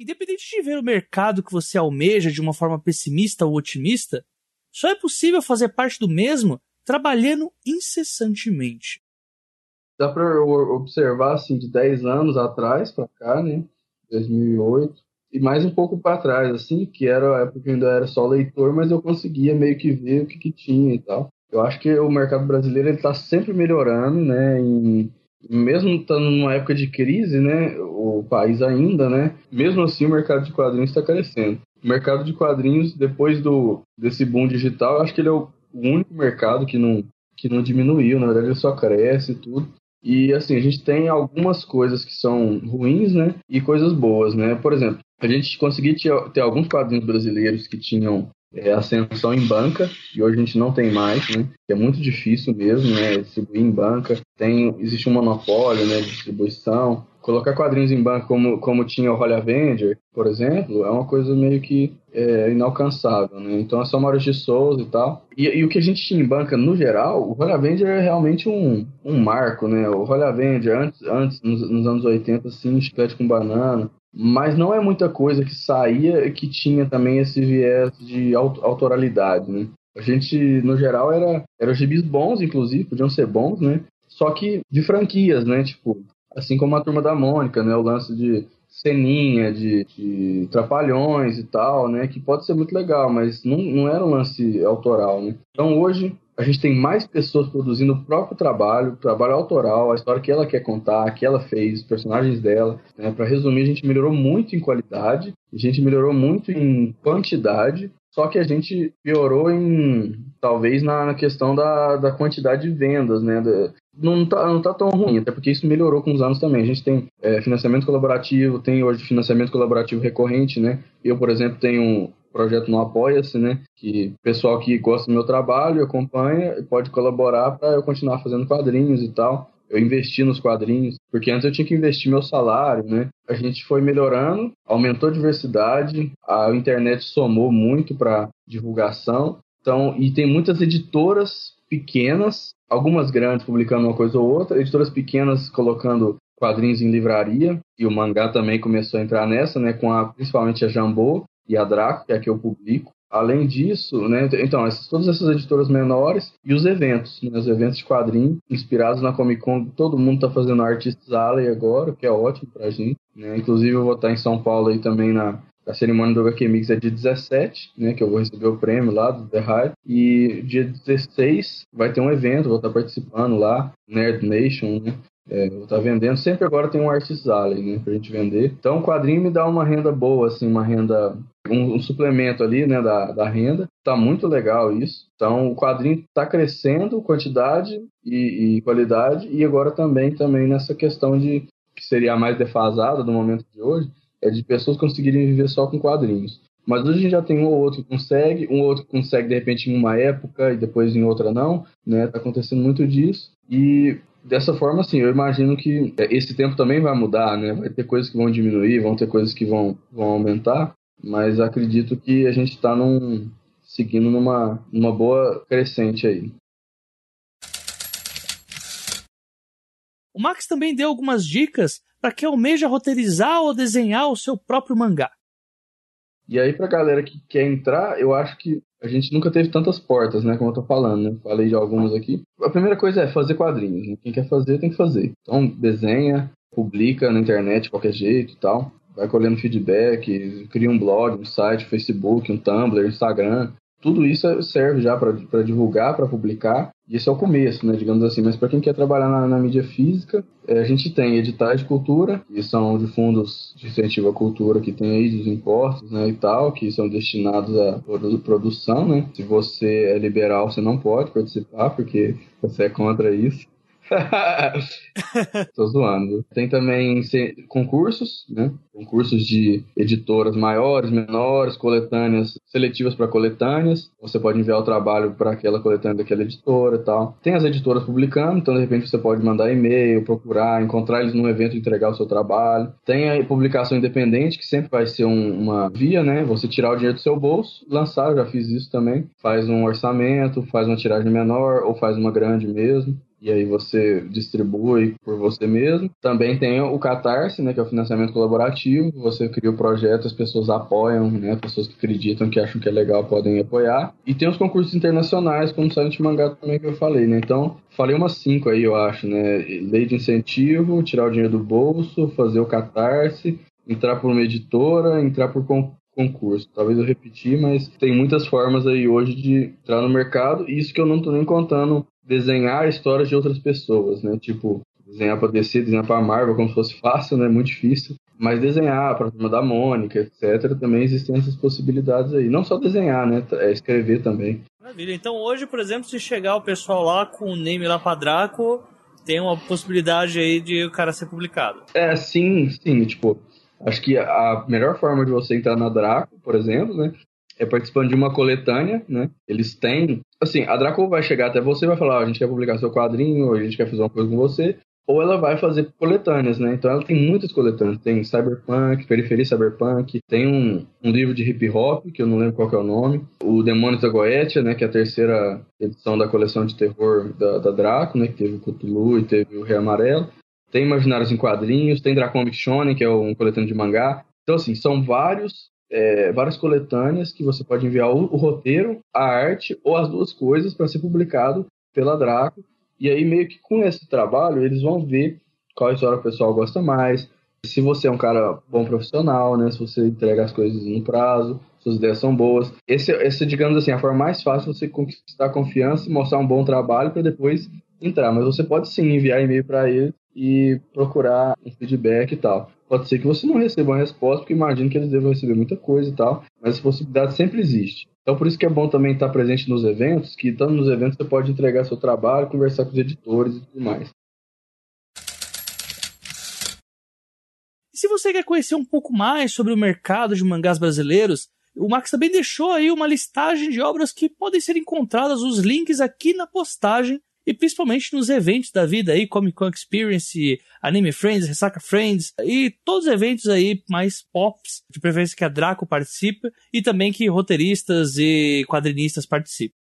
B: Independente de ver o mercado que você almeja de uma forma pessimista ou otimista, só é possível fazer parte do mesmo trabalhando incessantemente.
A: Dá para observar assim de 10 anos atrás para cá, né? 2008 e mais um pouco para trás, assim, que era a época que eu ainda era só leitor, mas eu conseguia meio que ver o que, que tinha e tal. Eu acho que o mercado brasileiro ele está sempre melhorando, né? Em mesmo estando numa época de crise, né, o país ainda, né, mesmo assim o mercado de quadrinhos está crescendo. O mercado de quadrinhos, depois do desse boom digital, acho que ele é o único mercado que não, que não diminuiu, na verdade ele só cresce e tudo. E assim, a gente tem algumas coisas que são ruins, né, e coisas boas, né. Por exemplo, a gente conseguiu ter alguns quadrinhos brasileiros que tinham é, ascensão em banca, e hoje a gente não tem mais, né? É muito difícil mesmo, né? Distribuir em banca. Tem, existe um monopólio, né? De distribuição. Colocar quadrinhos em banca como, como tinha o Holly Avenger, por exemplo, é uma coisa meio que é, inalcançável, né? Então é só Maurício de Souza e tal. E, e, o que a gente tinha em banca, no geral, o Holly Avenger é realmente um, um marco, né? O Holly Avenger, antes, antes nos, nos anos 80, assim, chiclete com banana, mas não é muita coisa que saía que tinha também esse viés de autoralidade, né? A gente, no geral, era, era gibis bons, inclusive, podiam ser bons, né? Só que de franquias, né? Tipo, assim como a Turma da Mônica, né? O lance de ceninha, de, de trapalhões e tal, né? Que pode ser muito legal, mas não, não era um lance autoral, né? Então hoje a gente tem mais pessoas produzindo o próprio trabalho, trabalho autoral, a história que ela quer contar, que ela fez, os personagens dela. Né? Para resumir, a gente melhorou muito em qualidade, a gente melhorou muito em quantidade, só que a gente piorou em talvez na, questão da, da quantidade de vendas, né? Não tá, não tá tão ruim, até porque isso melhorou com os anos também. A gente tem é, financiamento colaborativo, tem hoje financiamento colaborativo recorrente, né? Eu, por exemplo, tenho um projeto no Apoia-se, né? Que pessoal que gosta do meu trabalho acompanha pode colaborar para eu continuar fazendo quadrinhos e tal. Eu investi nos quadrinhos, porque antes eu tinha que investir meu salário, né? A gente foi melhorando, aumentou a diversidade, a internet somou muito para divulgação. Então, e tem muitas editoras pequenas, algumas grandes publicando uma coisa ou outra, editoras pequenas colocando quadrinhos em livraria, e o mangá também começou a entrar nessa, né, com a, principalmente a Jambô e a Draco, que é a que eu publico. Além disso, né, então, essas, todas essas editoras menores e os eventos, né, os eventos de quadrinho inspirados na Comic Con, todo mundo está fazendo Artists Alley agora, o que é ótimo pra gente. Né? Inclusive, eu vou estar em São Paulo aí também na, a cerimônia do HQ Mix é dia 17, né, que eu vou receber o prêmio lá do The Hype. E dia 16 vai ter um evento, vou estar participando lá, Nerd Nation, né? É, vou estar vendendo. Sempre agora tem um Artist Alley, né, pra gente vender. Então o quadrinho me dá uma renda boa, assim, uma renda um, um, suplemento ali, né, da, da renda. Tá muito legal isso. Então, o quadrinho está crescendo, quantidade e, e, qualidade, e agora também, também nessa questão de que seria a mais defasada do momento de hoje, é de pessoas conseguirem viver só com quadrinhos. Mas hoje a gente já tem um ou outro que consegue, um ou outro que consegue de repente em uma época e depois em outra não, né? Tá acontecendo muito disso. E dessa forma, assim, eu imagino que é, esse tempo também vai mudar, né? Vai ter coisas que vão diminuir, vão ter coisas que vão, vão aumentar, mas acredito que a gente está num, seguindo numa, numa boa crescente aí.
B: O Max também deu algumas dicas para quem almeja roteirizar ou desenhar o seu próprio mangá.
A: E aí, pra galera que quer entrar, eu acho que a gente nunca teve tantas portas, né? Como eu tô falando, né? Falei de algumas aqui. A primeira coisa é fazer quadrinhos. Né? Quem quer fazer, tem que fazer. Então, desenha, publica na internet qualquer jeito e tal. Vai colhendo feedback, cria um blog, um site, Facebook, um Tumblr, Instagram tudo isso serve já para divulgar, para publicar, esse é o começo, né, digamos assim. Mas para quem quer trabalhar na, na mídia física, é, a gente tem editais de cultura, que são de fundos de incentivo à cultura que tem aí dos impostos, né, e tal, que são destinados à produção, né. Se você é liberal, você não pode participar, porque você é contra isso. Tô zoando. Tem também concursos, né? Concursos de editoras maiores, menores, coletâneas seletivas para coletâneas. Você pode enviar o trabalho para aquela coletânea daquela editora e tal. Tem as editoras publicando, então de repente você pode mandar e-mail, procurar, encontrar eles num evento e entregar o seu trabalho. Tem a publicação independente, que sempre vai ser um, uma via, né? Você tirar o dinheiro do seu bolso, lançar, eu já fiz isso também. Faz um orçamento, faz uma tiragem menor ou faz uma grande mesmo e aí você distribui por você mesmo. Também tem o Catarse, né, que é o financiamento colaborativo. Você cria o projeto, as pessoas apoiam, né, pessoas que acreditam, que acham que é legal podem apoiar. E tem os concursos internacionais, como o Silent Mangá também que eu falei, né? Então, falei umas cinco aí, eu acho, né? Lei de incentivo, tirar o dinheiro do bolso, fazer o Catarse, entrar por uma editora, entrar por concurso. Talvez eu repetir, mas tem muitas formas aí hoje de entrar no mercado. Isso que eu não tô nem contando desenhar histórias de outras pessoas, né? Tipo, desenhar para DC, desenhar para Marvel como se fosse fácil, né? Muito difícil. Mas desenhar para a turma da Mônica, etc. Também existem essas possibilidades aí. Não só desenhar, né? É escrever também.
B: Maravilha. Então hoje, por exemplo, se chegar o pessoal lá com o name lá para Draco, tem uma possibilidade aí de o cara ser publicado.
A: É, sim, sim. Tipo, acho que a melhor forma de você entrar na Draco, por exemplo, né? É participando de uma coletânea, né? Eles têm assim, a Draco vai chegar até você e vai falar, a gente quer publicar seu quadrinho, a gente quer fazer uma coisa com você, ou ela vai fazer coletâneas, né? Então ela tem muitas coletâneas. Tem Cyberpunk, Periferia Cyberpunk, tem um, um livro de hip hop, que eu não lembro qual é o nome, o Demônios da Goetia, né? Que é a terceira edição da coleção de terror da, da Draco, né? Que teve o Cthulhu e teve o Rei Amarelo. Tem Imaginários em Quadrinhos, tem Dracomic Shonen, que é um coletâneo de mangá. Então, assim, são vários é, várias coletâneas que você pode enviar o, o, roteiro, a arte ou as duas coisas para ser publicado pela Draco. E aí, meio que com esse trabalho, eles vão ver qual história o pessoal gosta mais. Se você é um cara bom profissional, né? Se você entrega as coisas no prazo, suas ideias são boas. Esse, esse digamos assim, a forma mais fácil de você conquistar confiança e mostrar um bom trabalho para depois entrar. Mas você pode sim enviar e-mail para ele e procurar um feedback e tal. Pode ser que você não receba uma resposta, porque imagino que eles devam receber muita coisa e tal, mas essa possibilidade sempre existe. Então por isso que é bom também estar presente nos eventos, que estando nos eventos você pode entregar seu trabalho, conversar com os editores e tudo mais.
B: se você quer conhecer um pouco mais sobre o mercado de mangás brasileiros, o Max também deixou aí uma listagem de obras que podem ser encontradas, os links aqui na postagem e principalmente nos eventos da vida aí, Comic Con Experience, Anime Friends, Ressaca Friends e todos os eventos aí mais pops, de preferência que a Draco participe e também que roteiristas e quadrinistas participem.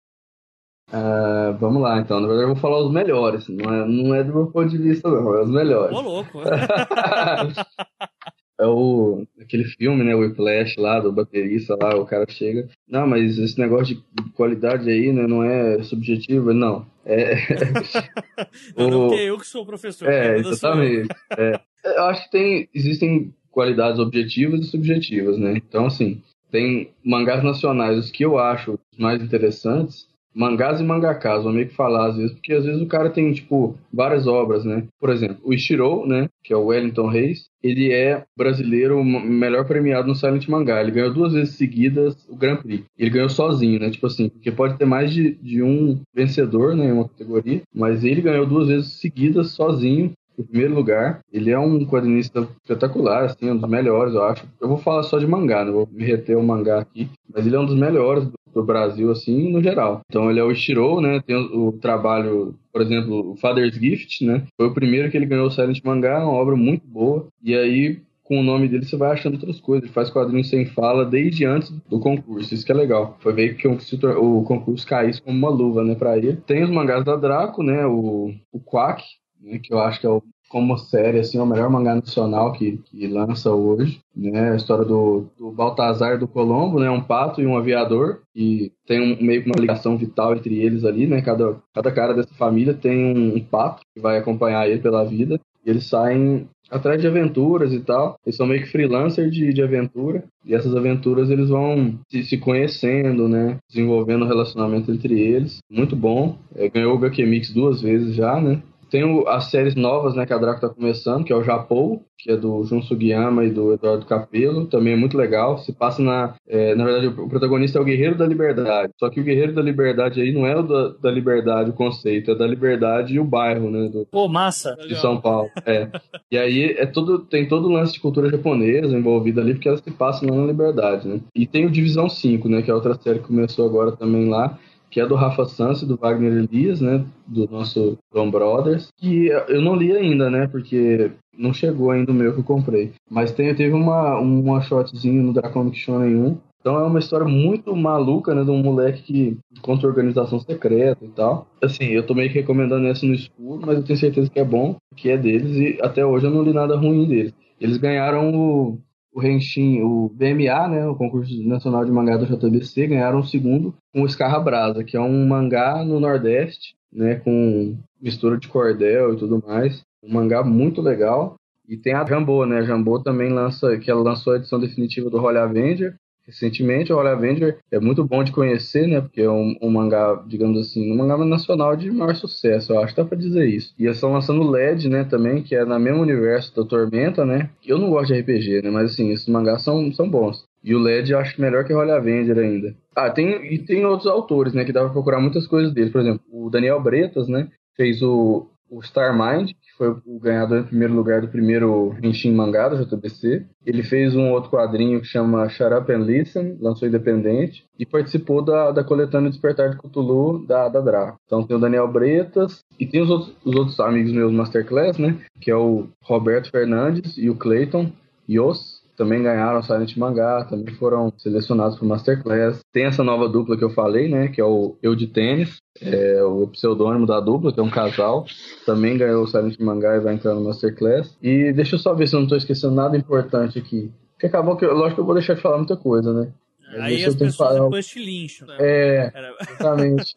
A: Uh, vamos lá, então. Na verdade, eu vou falar os melhores. Não é, não é do meu ponto de vista, não. É os melhores.
B: Ô, louco.
A: é o, aquele filme, né? O Whiplash lá, do baterista lá, o cara chega. Não, mas esse negócio de qualidade aí, né? Não é subjetivo. Não. É.
B: não, não, porque eu que sou o professor.
A: É, exatamente. É. Eu acho que tem, existem qualidades objetivas e subjetivas, né? Então, assim, tem mangás nacionais, os que eu acho mais interessantes mangás e mangakas, vou meio que falar às vezes, porque às vezes o cara tem, tipo, várias obras, né? Por exemplo, o Ishiro, né, que é o Wellington Reis, ele é brasileiro melhor premiado no Silent Mangá. Ele ganhou duas vezes seguidas o Grand Prix. Ele ganhou sozinho, né? Tipo assim, porque pode ter mais de, de um vencedor, né, em uma categoria, mas ele ganhou duas vezes seguidas sozinho em primeiro lugar. Ele é um quadrinista espetacular, assim, um dos melhores, eu acho. Eu vou falar só de mangá, não vou me reter o mangá aqui, mas ele é um dos melhores do Brasil, assim, no geral. Então ele é o Ishiro, né? Tem o, o, trabalho, por exemplo, o Father's Gift, né? Foi o primeiro que ele ganhou o Silent Mangá, uma obra muito boa. E aí, com o nome dele, você vai achando outras coisas. Ele faz quadrinhos sem fala desde antes do concurso. Isso que é legal. Foi meio que o, o concurso caísse como uma luva, né, pra ele. Tem os mangás da Draco, né? O, o Quack, né, que eu acho que é o como série, assim, é o melhor mangá nacional que, que lança hoje, né? A história do, do Baltazar do Colombo, né? Um pato e um aviador, e tem um, meio que uma ligação vital entre eles ali, né? Cada, cada cara dessa família tem um, um pato que vai acompanhar ele pela vida, e eles saem atrás de aventuras e tal. Eles são meio que freelancers de, de aventura. E essas aventuras eles vão se, se conhecendo, né? Desenvolvendo um relacionamento entre eles. Muito bom. É, ganhou o HQ Mix duas vezes já, né? Tem as séries novas, né, que a Draco tá começando, que é o Japão, que é do Jun Sugiyama e do Eduardo Capello, também é muito legal. Se passa na. É, na verdade, o protagonista é o Guerreiro da Liberdade. Só que o Guerreiro da Liberdade aí não é o da, da Liberdade, o conceito, é da Liberdade e o bairro, né? Do,
B: Pô, massa!
A: De São Paulo. É. e aí é todo, tem todo o lance de cultura japonesa envolvido ali, porque elas se passam lá na Liberdade, né? E tem o Divisão 5, né? Que é outra série que começou agora também lá que é do Rafa Santos do Wagner Elias, né? Do nosso Tom Brothers. Que eu não li ainda, né? Porque não chegou ainda o meu que eu comprei. Mas tem, teve uma, um one shotzinho no Draconic Shonen 1. Então é uma história muito maluca, né? De um moleque que contra organização secreta e tal. Assim, eu tô meio que recomendando essa no escuro, mas eu tenho certeza que é bom, que é deles, e até hoje eu não li nada ruim deles. Eles ganharam o, o Renshin, o BMA, né, o concurso nacional de mangá do JBC, ganharam o segundo com o Escarra Brasa, que é um mangá no Nordeste, né, com mistura de cordel e tudo mais. Um mangá muito legal. E tem a Jambô, né? A Jambô também lança, que ela lançou a edição definitiva do Holy Avenger, recentemente. O Avenger é muito bom de conhecer, né? Porque é um, um, mangá, digamos assim, um mangá nacional de maior sucesso, eu acho, dá pra dizer isso. E eles estão lançando LED, né, também, que é no mesmo universo da Tormenta, né? Eu não gosto de RPG, né? Mas assim, esses mangás são, são bons. E o LED eu acho melhor que o Holy Avenger ainda. Ah, tem, e tem outros autores, né? Que dá pra procurar muitas coisas deles. Por exemplo, o Daniel Bretas, né? Fez o, o Starmind, que foi o ganhador em primeiro lugar do primeiro Henshin Mangá do JBC. Ele fez um outro quadrinho que chama Shut Up and Listen, lançou independente, e participou da, da coletânea Despertar de Cthulhu da, da Dra. Então tem o Daniel Bretas, e tem os outros, os outros amigos meus Masterclass, né? Que é o Roberto Fernandes e o Clayton Yos também ganharam Silent Mangá, também foram selecionados para Masterclass. Tem essa nova dupla que eu falei, né, que é o Eu de Tênis, é o pseudônimo da dupla, que é um casal, também ganhou o Silent Mangá e vai entrar no Masterclass. E deixa eu só ver se eu não estou esquecendo nada importante aqui. Porque acabou que, lógico que eu vou deixar de falar muita coisa, né?
B: Aí as pessoas depois te lincham. Né?
A: É, exatamente.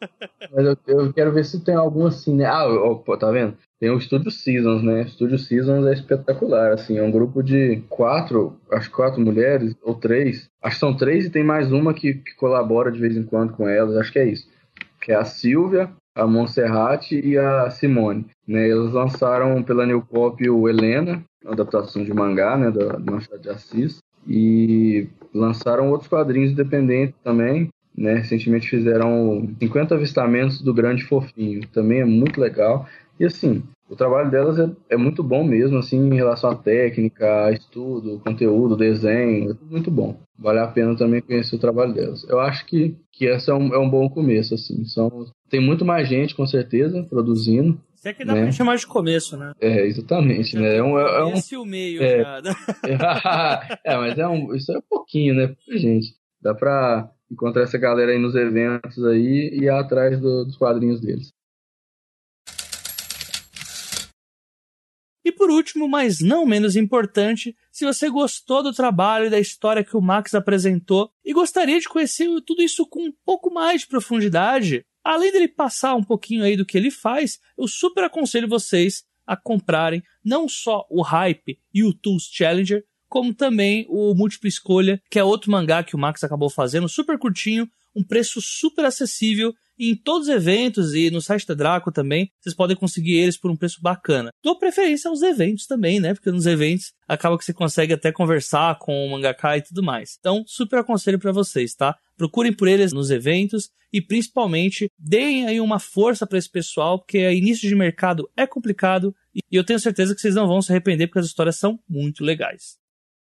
A: Mas eu, eu, quero ver se tem algum assim, né? Ah, tá vendo? Tem o Estúdio Seasons, né? Estúdio Seasons é espetacular, assim, é um grupo de quatro, acho quatro mulheres, ou três, acho que são três e tem mais uma que, que colabora de vez em quando com elas, acho que é isso. Que é a Silvia, a Monserrat e a Simone. Né? Eles lançaram pela New Pop o Helena, uma adaptação de mangá, né, do Machado de Assis, e lançaram outros quadrinhos independentes também, né? Recentemente fizeram 50 avistamentos do Grande Fofinho, também é muito legal. E assim, o trabalho delas é, é, muito bom mesmo, assim, em relação à técnica, estudo, conteúdo, desenho, é tudo muito bom. Vale a pena também conhecer o trabalho delas. Eu acho que, que esse é um, é um bom começo, assim. São, tem muito mais gente, com certeza, produzindo.
B: Isso é que dá né? pra chamar de começo, né?
A: É, exatamente, né? É um, é
B: um... Esse o meio é, já.
A: é, mas é um, isso é pouquinho, né? Gente, dá pra encontrar essa galera aí nos eventos aí e ir atrás do, dos quadrinhos deles.
B: E por último, mas não menos importante, se você gostou do trabalho e da história que o Max apresentou e gostaria de conhecer tudo isso com um pouco mais de profundidade, além dele passar um pouquinho aí do que ele faz, eu super aconselho vocês a comprarem não só o Hype e o Tools Challenger, como também o Múltipla Escolha, que é outro mangá que o Max acabou fazendo, super curtinho, um preço super acessível em todos os eventos e no site da Draco também, vocês podem conseguir eles por um preço bacana. Dou preferência aos eventos também, né? Porque nos eventos acaba que você consegue até conversar com o mangaka e tudo mais. Então, super aconselho para vocês, tá? Procurem por eles nos eventos e principalmente deem aí uma força para esse pessoal, porque início de mercado é complicado e eu tenho certeza que vocês não vão se arrepender porque as histórias são muito legais.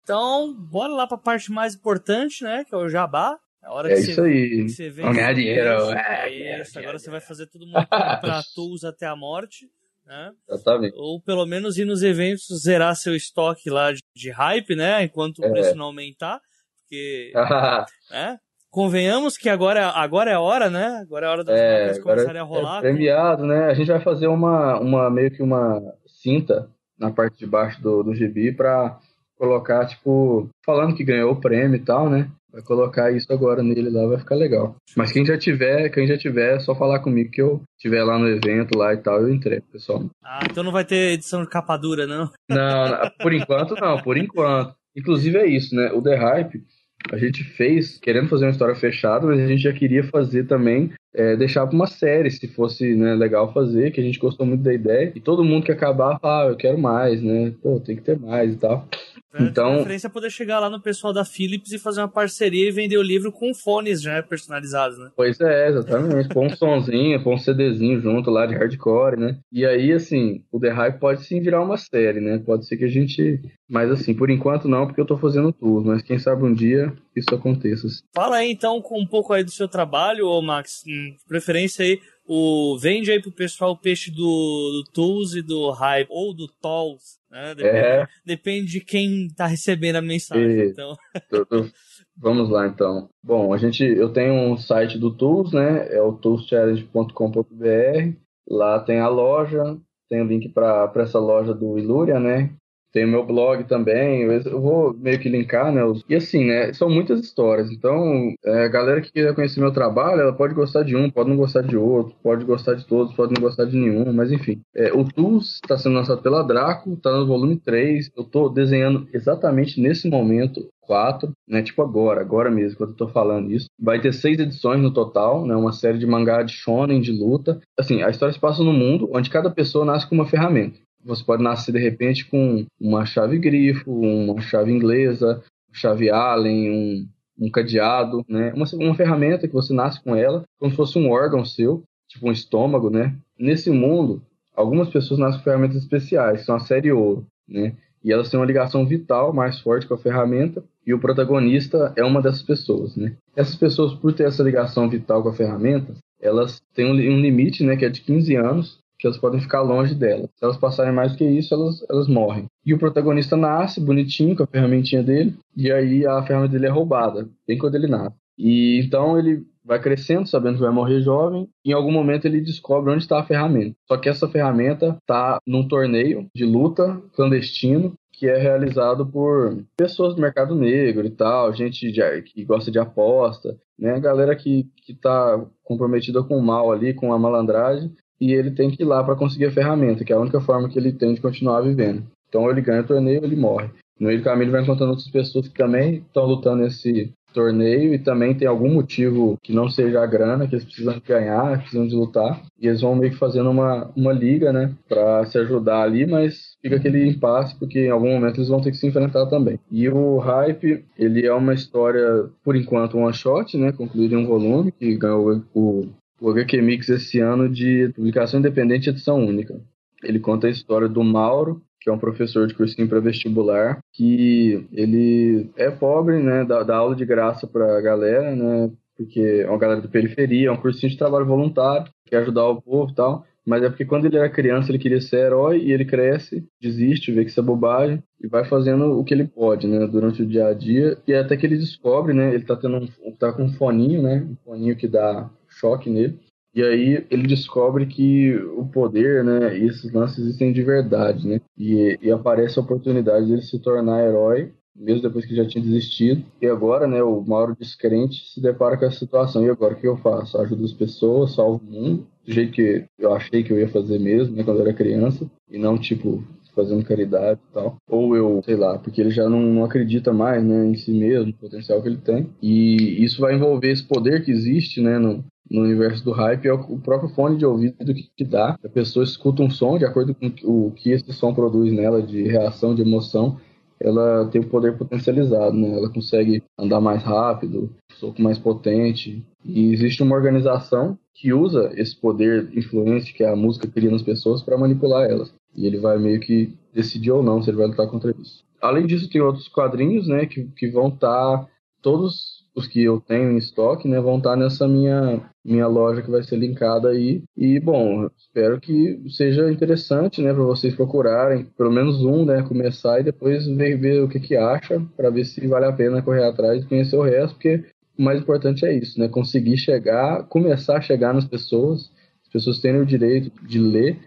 B: Então, bora lá para a parte mais importante, né, que é o jabá.
A: A hora é que isso você, aí. Que você
B: Vamos ganhar dinheiro. É, isso. Agora você vai fazer todo mundo para tools até a morte. Né?
A: Exatamente.
B: Ou pelo menos ir nos eventos zerar seu estoque lá de, de hype, né? Enquanto o é. preço não aumentar. Porque. né? Convenhamos que agora, agora é a hora, né? Agora é a hora das é, marcas começarem a rolar.
A: É premiado, né? A gente vai fazer uma, uma meio que uma cinta na parte de baixo do, do gibi para colocar, tipo, falando que ganhou o prêmio e tal, né? Vai colocar isso agora nele lá, vai ficar legal. Mas quem já tiver, quem já tiver, é só falar comigo que eu tiver lá no evento lá e tal, eu entrego, pessoal.
B: Ah, então não vai ter edição de capa dura, não?
A: Não, por enquanto não, por enquanto. Inclusive é isso, né? O The Hype, a gente fez querendo fazer uma história fechada, mas a gente já queria fazer também, é, deixar para uma série, se fosse né, legal fazer, que a gente gostou muito da ideia. E todo mundo que acabar fala, ah, eu quero mais, né? Pô, tem que ter mais e tal.
B: É, então, a preferência é poder chegar lá no pessoal da Philips e fazer uma parceria e vender o livro com fones já personalizados, né?
A: Pois é, exatamente. Põe um sonzinho, põe um CDzinho junto lá de hardcore, né? E aí, assim, o The Hype pode sim virar uma série, né? Pode ser que a gente. Mas assim, por enquanto não, porque eu tô fazendo tudo. Mas quem sabe um dia isso aconteça. Assim.
B: Fala aí então com um pouco aí do seu trabalho, ô Max. Hum, preferência aí o vende aí pro pessoal o peixe do, do Tools e do Hype, ou do Tolls, né? Depende, é. depende de quem tá recebendo a mensagem. E... Então.
A: Vamos lá então. Bom, a gente, eu tenho um site do Tools, né? É o toolschallenge.com.br. Lá tem a loja, tem o link para essa loja do Ilúria, né? Tem o meu blog também, eu vou meio que linkar, né? E assim, né? São muitas histórias. Então, é, a galera que quiser conhecer meu trabalho, ela pode gostar de um, pode não gostar de outro, pode gostar de todos, pode não gostar de nenhum, mas enfim. É, o Tools está sendo lançado pela Draco, está no volume 3. Eu estou desenhando exatamente nesse momento 4, né? Tipo agora, agora mesmo, quando eu tô falando isso. Vai ter seis edições no total, né? Uma série de mangá de shonen, de luta. Assim, a história se passa no mundo onde cada pessoa nasce com uma ferramenta. Você pode nascer de repente com uma chave grifo, uma chave inglesa, chave Allen, um, um cadeado, né? Uma, uma ferramenta que você nasce com ela, como se fosse um órgão seu, tipo um estômago, né? Nesse mundo, algumas pessoas nascem com ferramentas especiais, são a série ouro, né? E elas têm uma ligação vital mais forte com a ferramenta, e o protagonista é uma dessas pessoas, né? Essas pessoas, por ter essa ligação vital com a ferramenta, elas têm um, um limite, né, que é de 15 anos, que elas podem ficar longe dela. Se elas passarem mais do que isso, elas, elas morrem. E o protagonista nasce bonitinho com a ferramentinha dele, e aí a ferramenta dele é roubada, bem quando ele nasce. E então ele vai crescendo, sabendo que vai morrer jovem, e em algum momento ele descobre onde está a ferramenta. Só que essa ferramenta está num torneio de luta clandestino que é realizado por pessoas do mercado negro e tal, gente de, que gosta de aposta, né? Galera que, que tá comprometida com o mal ali, com a malandragem, e ele tem que ir lá para conseguir a ferramenta, que é a única forma que ele tem de continuar vivendo. Então ele ganha o torneio, ele morre. No meio do caminho ele vai encontrando outras pessoas que também estão lutando nesse, torneio e também tem algum motivo que não seja a grana, que eles precisam ganhar, precisam de lutar. E eles vão meio que fazendo uma, uma liga, né, pra se ajudar ali, mas fica aquele impasse, porque em algum momento eles vão ter que se enfrentar também. E o Hype, ele é uma história, por enquanto, one shot, né, concluído em um volume, que ganhou o, o HQ Mix esse ano de publicação independente edição única. Ele conta a história do Mauro, que é um professor de cursinho para vestibular, que ele é pobre, né, dá, dá aula de graça para a galera, né, porque é uma galera da periferia, é um cursinho de trabalho voluntário, quer ajudar o povo e tal, mas é porque quando ele era criança ele queria ser herói e ele cresce, desiste, vê que isso é bobagem e vai fazendo o que ele pode, né, durante o dia a dia e até que ele descobre, né, ele tá tendo um, tá com um foninho, né, um foninho que dá choque nele e aí ele descobre que o poder, né, e esses lances existem de verdade, né? E, e aparece a oportunidade dele se tornar herói, mesmo depois que já tinha desistido. E agora, né, o Mauro descrente se depara com essa situação. E agora o que eu faço? Ajudo as pessoas, salvo o mundo, do jeito que eu achei que eu ia fazer mesmo, né, quando eu era criança, e não tipo fazendo caridade e tal. Ou eu, sei lá, porque ele já não, não acredita mais, né, em si mesmo, no potencial que ele tem. E isso vai envolver esse poder que existe, né, no, no universo do hype é o próprio fone de ouvido que, dá. A pessoa escuta um som de acordo com o que esse som produz nela de reação, de emoção. Ela tem o poder potencializado, né? Ela consegue andar mais rápido, soco mais potente. E existe uma organização que usa esse poder influente que a música cria nas pessoas para manipular elas. E ele vai meio que decidir ou não se ele vai lutar contra isso. Além disso, tem outros quadrinhos, né, que, que vão estar tá todos os que eu tenho em estoque, né, vão estar nessa minha minha loja que vai ser linkada aí. E bom, espero que seja interessante, né, para vocês procurarem pelo menos um, né, começar e depois ver, ver o que que acha, para ver se vale a pena correr atrás e conhecer o resto, porque o mais importante é isso, né, conseguir chegar, começar a chegar nas pessoas, as pessoas terem o direito de ler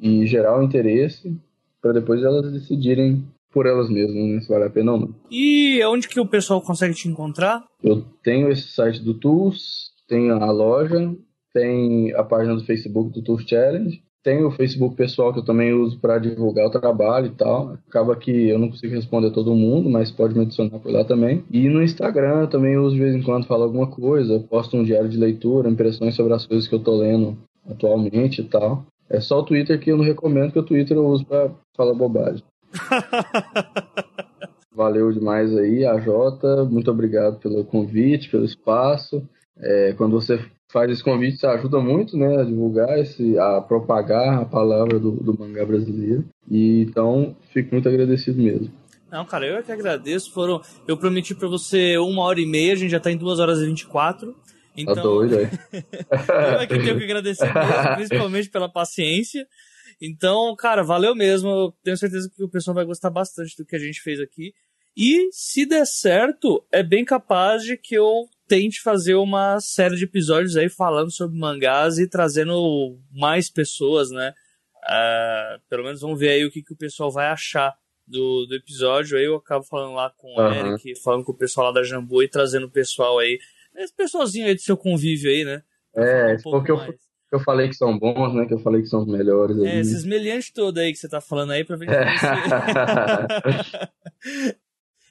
A: e gerar o interesse para depois elas decidirem por elas mesmas, né? Se vale a pena ou não.
B: E onde que o pessoal consegue te encontrar?
A: Eu tenho esse site do Tools, tenho a loja, tem a página do Facebook do Tools Challenge, tem o Facebook pessoal que eu também uso para divulgar o trabalho e tal. Acaba que eu não consigo responder todo mundo, mas pode me adicionar por lá também. E no Instagram eu também uso de vez em quando, falo alguma coisa, posto um diário de leitura, impressões sobre as coisas que eu tô lendo atualmente e tal. É só o Twitter que eu não recomendo, que o Twitter eu uso para falar bobagem. Valeu demais aí, a Jota. Muito obrigado pelo convite, pelo espaço. É, quando você faz esse convite, você ajuda muito né, a divulgar, esse, a propagar a palavra do, do mangá brasileiro. E então, fico muito agradecido mesmo.
B: Não, cara, eu é que agradeço. Foram, eu prometi para você uma hora e meia, a gente já tá em duas horas e vinte e quatro. Tá
A: então, tá doido aí.
B: eu é que tenho que agradecer mesmo, principalmente pela paciência. Então, cara, valeu mesmo. Eu tenho certeza que o pessoal vai gostar bastante do que a gente fez aqui. E se der certo, é bem capaz de que eu tente fazer uma série de episódios aí falando sobre mangás e trazendo mais pessoas, né? Uh, pelo menos vamos ver aí o que, que o pessoal vai achar do, do episódio. Aí eu acabo falando lá com o uhum. Eric, falando com o pessoal lá da Jambu e trazendo o pessoal aí, esse pessoalzinho aí do seu convívio aí, né?
A: É, um porque eu, que eu falei que são bons, né? Que eu falei que são os melhores.
B: É, esses meliantes todos aí que você tá falando aí pra ver é.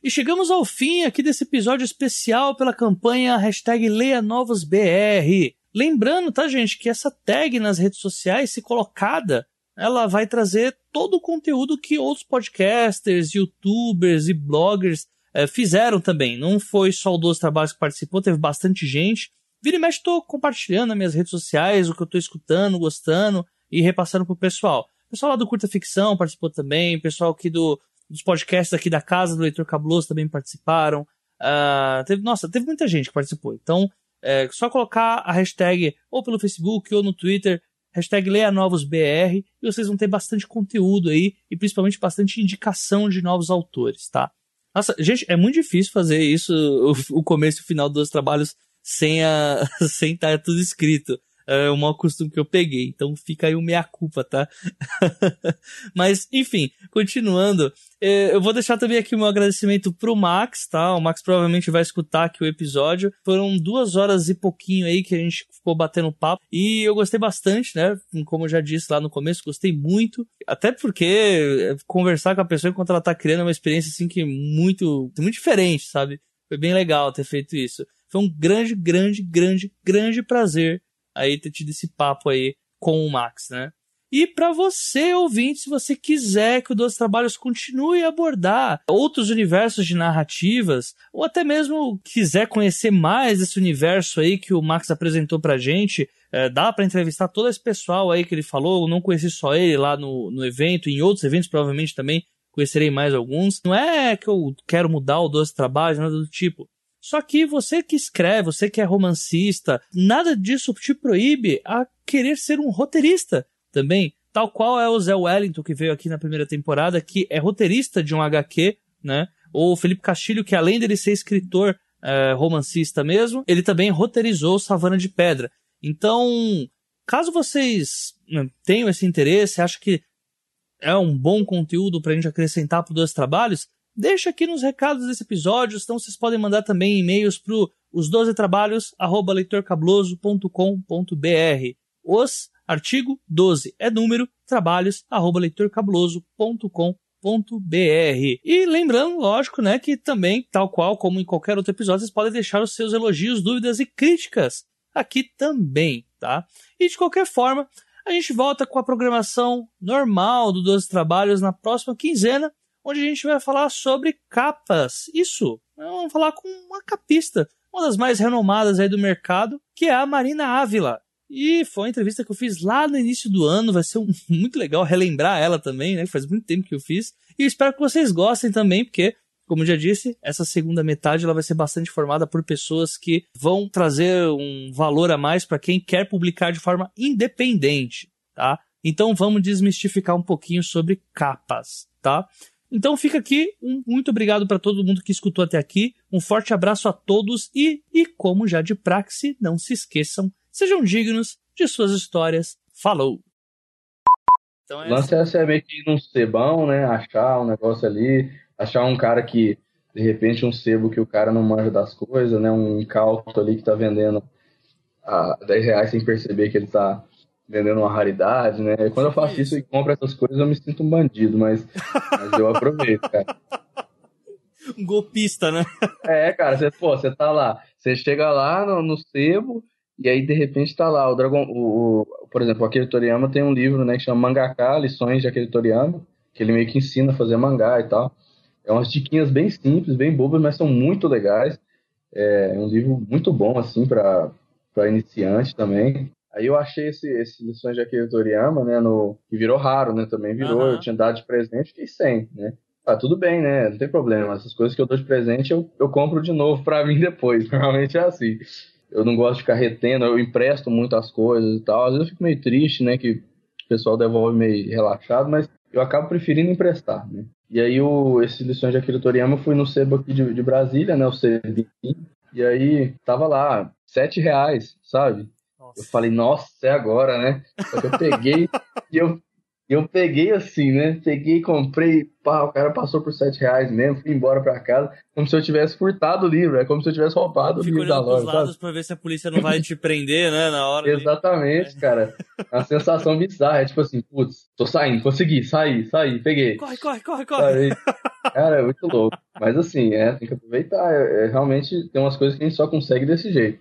B: E chegamos ao fim aqui desse episódio especial pela campanha hashtag Leia Novos BR. Lembrando, tá, gente, que essa tag nas redes sociais, se colocada, ela vai trazer todo o conteúdo que outros podcasters, youtubers e bloggers é, fizeram também. Não foi só o Dois Trabalhos que participou, teve bastante gente. Vira e mexe, tô compartilhando nas minhas redes sociais o que eu tô escutando, gostando e repassando pro pessoal. O pessoal lá do Curta Ficção participou também, o pessoal aqui do, dos podcasts aqui da casa do Leitor Cabuloso também participaram. Uh, teve, nossa, teve muita gente que participou. Então, é só colocar a hashtag ou pelo Facebook ou no Twitter, hashtag LeiaNovosBR, e vocês vão ter bastante conteúdo aí e principalmente bastante indicação de novos autores, tá? Nossa, gente, é muito difícil fazer isso, o, o começo e o final dos trabalhos sem a sem estar tá tudo escrito. É um mau costume que eu peguei, então fica aí o meia culpa, tá? Mas, enfim, continuando, é, eu vou deixar também aqui o meu agradecimento pro Max, tá? O Max provavelmente vai escutar aqui o episódio. Foram duas horas e pouquinho aí que a gente ficou batendo papo e eu gostei bastante, né? Como eu já disse lá no começo, gostei muito. Até porque é, conversar com a pessoa enquanto ela tá criando é uma experiência assim que muito, muito diferente, sabe? Foi bem legal ter feito isso. Foi um grande, grande, grande, grande prazer aí ter tido esse papo aí com o Max, né? E para você, ouvinte, se você quiser que o Dois Trabalhos continue a abordar outros universos de narrativas, ou até mesmo quiser conhecer mais desse universo aí que o Max apresentou pra gente, é, dá para entrevistar todo esse pessoal aí que ele falou. Eu não conheci só ele lá no, no evento, em outros eventos provavelmente também conhecerei mais alguns. Não é que eu quero mudar o Dois Trabalhos, nada do tipo. Só que você que escreve, você que é romancista, nada disso te proíbe a querer ser um roteirista também. Tal qual é o Zé Wellington, que veio aqui na primeira temporada, que é roteirista de um HQ, né? Ou o Felipe Castilho, que além dele ser escritor é, romancista mesmo, ele também roteirizou Savana de Pedra. Então, caso vocês né, tenham esse interesse, acham que é um bom conteúdo para a gente acrescentar para dois trabalhos, deixa aqui nos recados desse episódio, então vocês podem mandar também e-mails para os 12 trabalhos, arroba leitorcabuloso.com.br. Os Artigo 12 é número trabalhos@leitorcabuloso.com.br. E lembrando, lógico, né, que também, tal qual como em qualquer outro episódio, vocês podem deixar os seus elogios, dúvidas e críticas aqui também, tá? E de qualquer forma, a gente volta com a programação normal do 12 Trabalhos na próxima quinzena, onde a gente vai falar sobre capas. Isso, vamos falar com uma capista, uma das mais renomadas aí do mercado, que é a Marina Ávila. E foi uma entrevista que eu fiz lá no início do ano, vai ser um, muito legal relembrar ela também, né? Faz muito tempo que eu fiz. E eu espero que vocês gostem também, porque, como eu já disse, essa segunda metade ela vai ser bastante formada por pessoas que vão trazer um valor a mais para quem quer publicar de forma independente, tá? Então vamos desmistificar um pouquinho sobre capas, tá? Então fica aqui um muito obrigado para todo mundo que escutou até aqui. Um forte abraço a todos e, e como já de praxe, não se esqueçam Sejam dignos de suas histórias. Falou!
A: Então é lance assim. é meio que ir num sebão, né? Achar um negócio ali, achar um cara que, de repente, um sebo que o cara não manja das coisas, né? Um incauto ali que tá vendendo a 10 reais sem perceber que ele tá vendendo uma raridade, né? E quando eu faço isso e compro essas coisas, eu me sinto um bandido, mas, mas eu aproveito, cara.
B: Um golpista, né?
A: É, cara, você, pô, você tá lá, você chega lá no, no sebo, e aí, de repente, tá lá o Dragon. O, o, por exemplo, o Akira Toriyama tem um livro, né, que chama Mangaka, Lições de Akira Toriyama, que ele meio que ensina a fazer mangá e tal. É umas diquinhas bem simples, bem bobas, mas são muito legais. É um livro muito bom, assim, para iniciante também. Aí eu achei esse, esse Lições de Akira Toriyama, né, no, que virou raro, né, também virou, uhum. eu tinha dado de presente, fiquei sem, né. Ah, tudo bem, né, não tem problema, essas coisas que eu dou de presente eu, eu compro de novo para mim depois, normalmente é assim eu não gosto de ficar retendo, eu empresto muitas coisas e tal. Às vezes eu fico meio triste, né, que o pessoal devolve meio relaxado, mas eu acabo preferindo emprestar, né. E aí, o, esse Lições de Akira Toriyama, eu fui no sebo aqui de, de Brasília, né, o CB, e aí tava lá, sete reais, sabe? Nossa. Eu falei, nossa, é agora, né? Só que eu peguei e eu eu peguei assim, né? Peguei, comprei, pá, o cara passou por sete reais mesmo, fui embora pra casa, como se eu tivesse furtado o livro, é como se eu tivesse roubado Fico o livro da loja.
B: Lados pra ver se a polícia não vai te prender, né, na hora.
A: Exatamente, ali. cara. A sensação bizarra, é tipo assim, putz, tô saindo, consegui, saí, saí, peguei.
B: Corre, corre, corre, corre.
A: Cara, é muito louco. Mas assim, é, tem que aproveitar. É, é, realmente tem umas coisas que a gente só consegue desse jeito.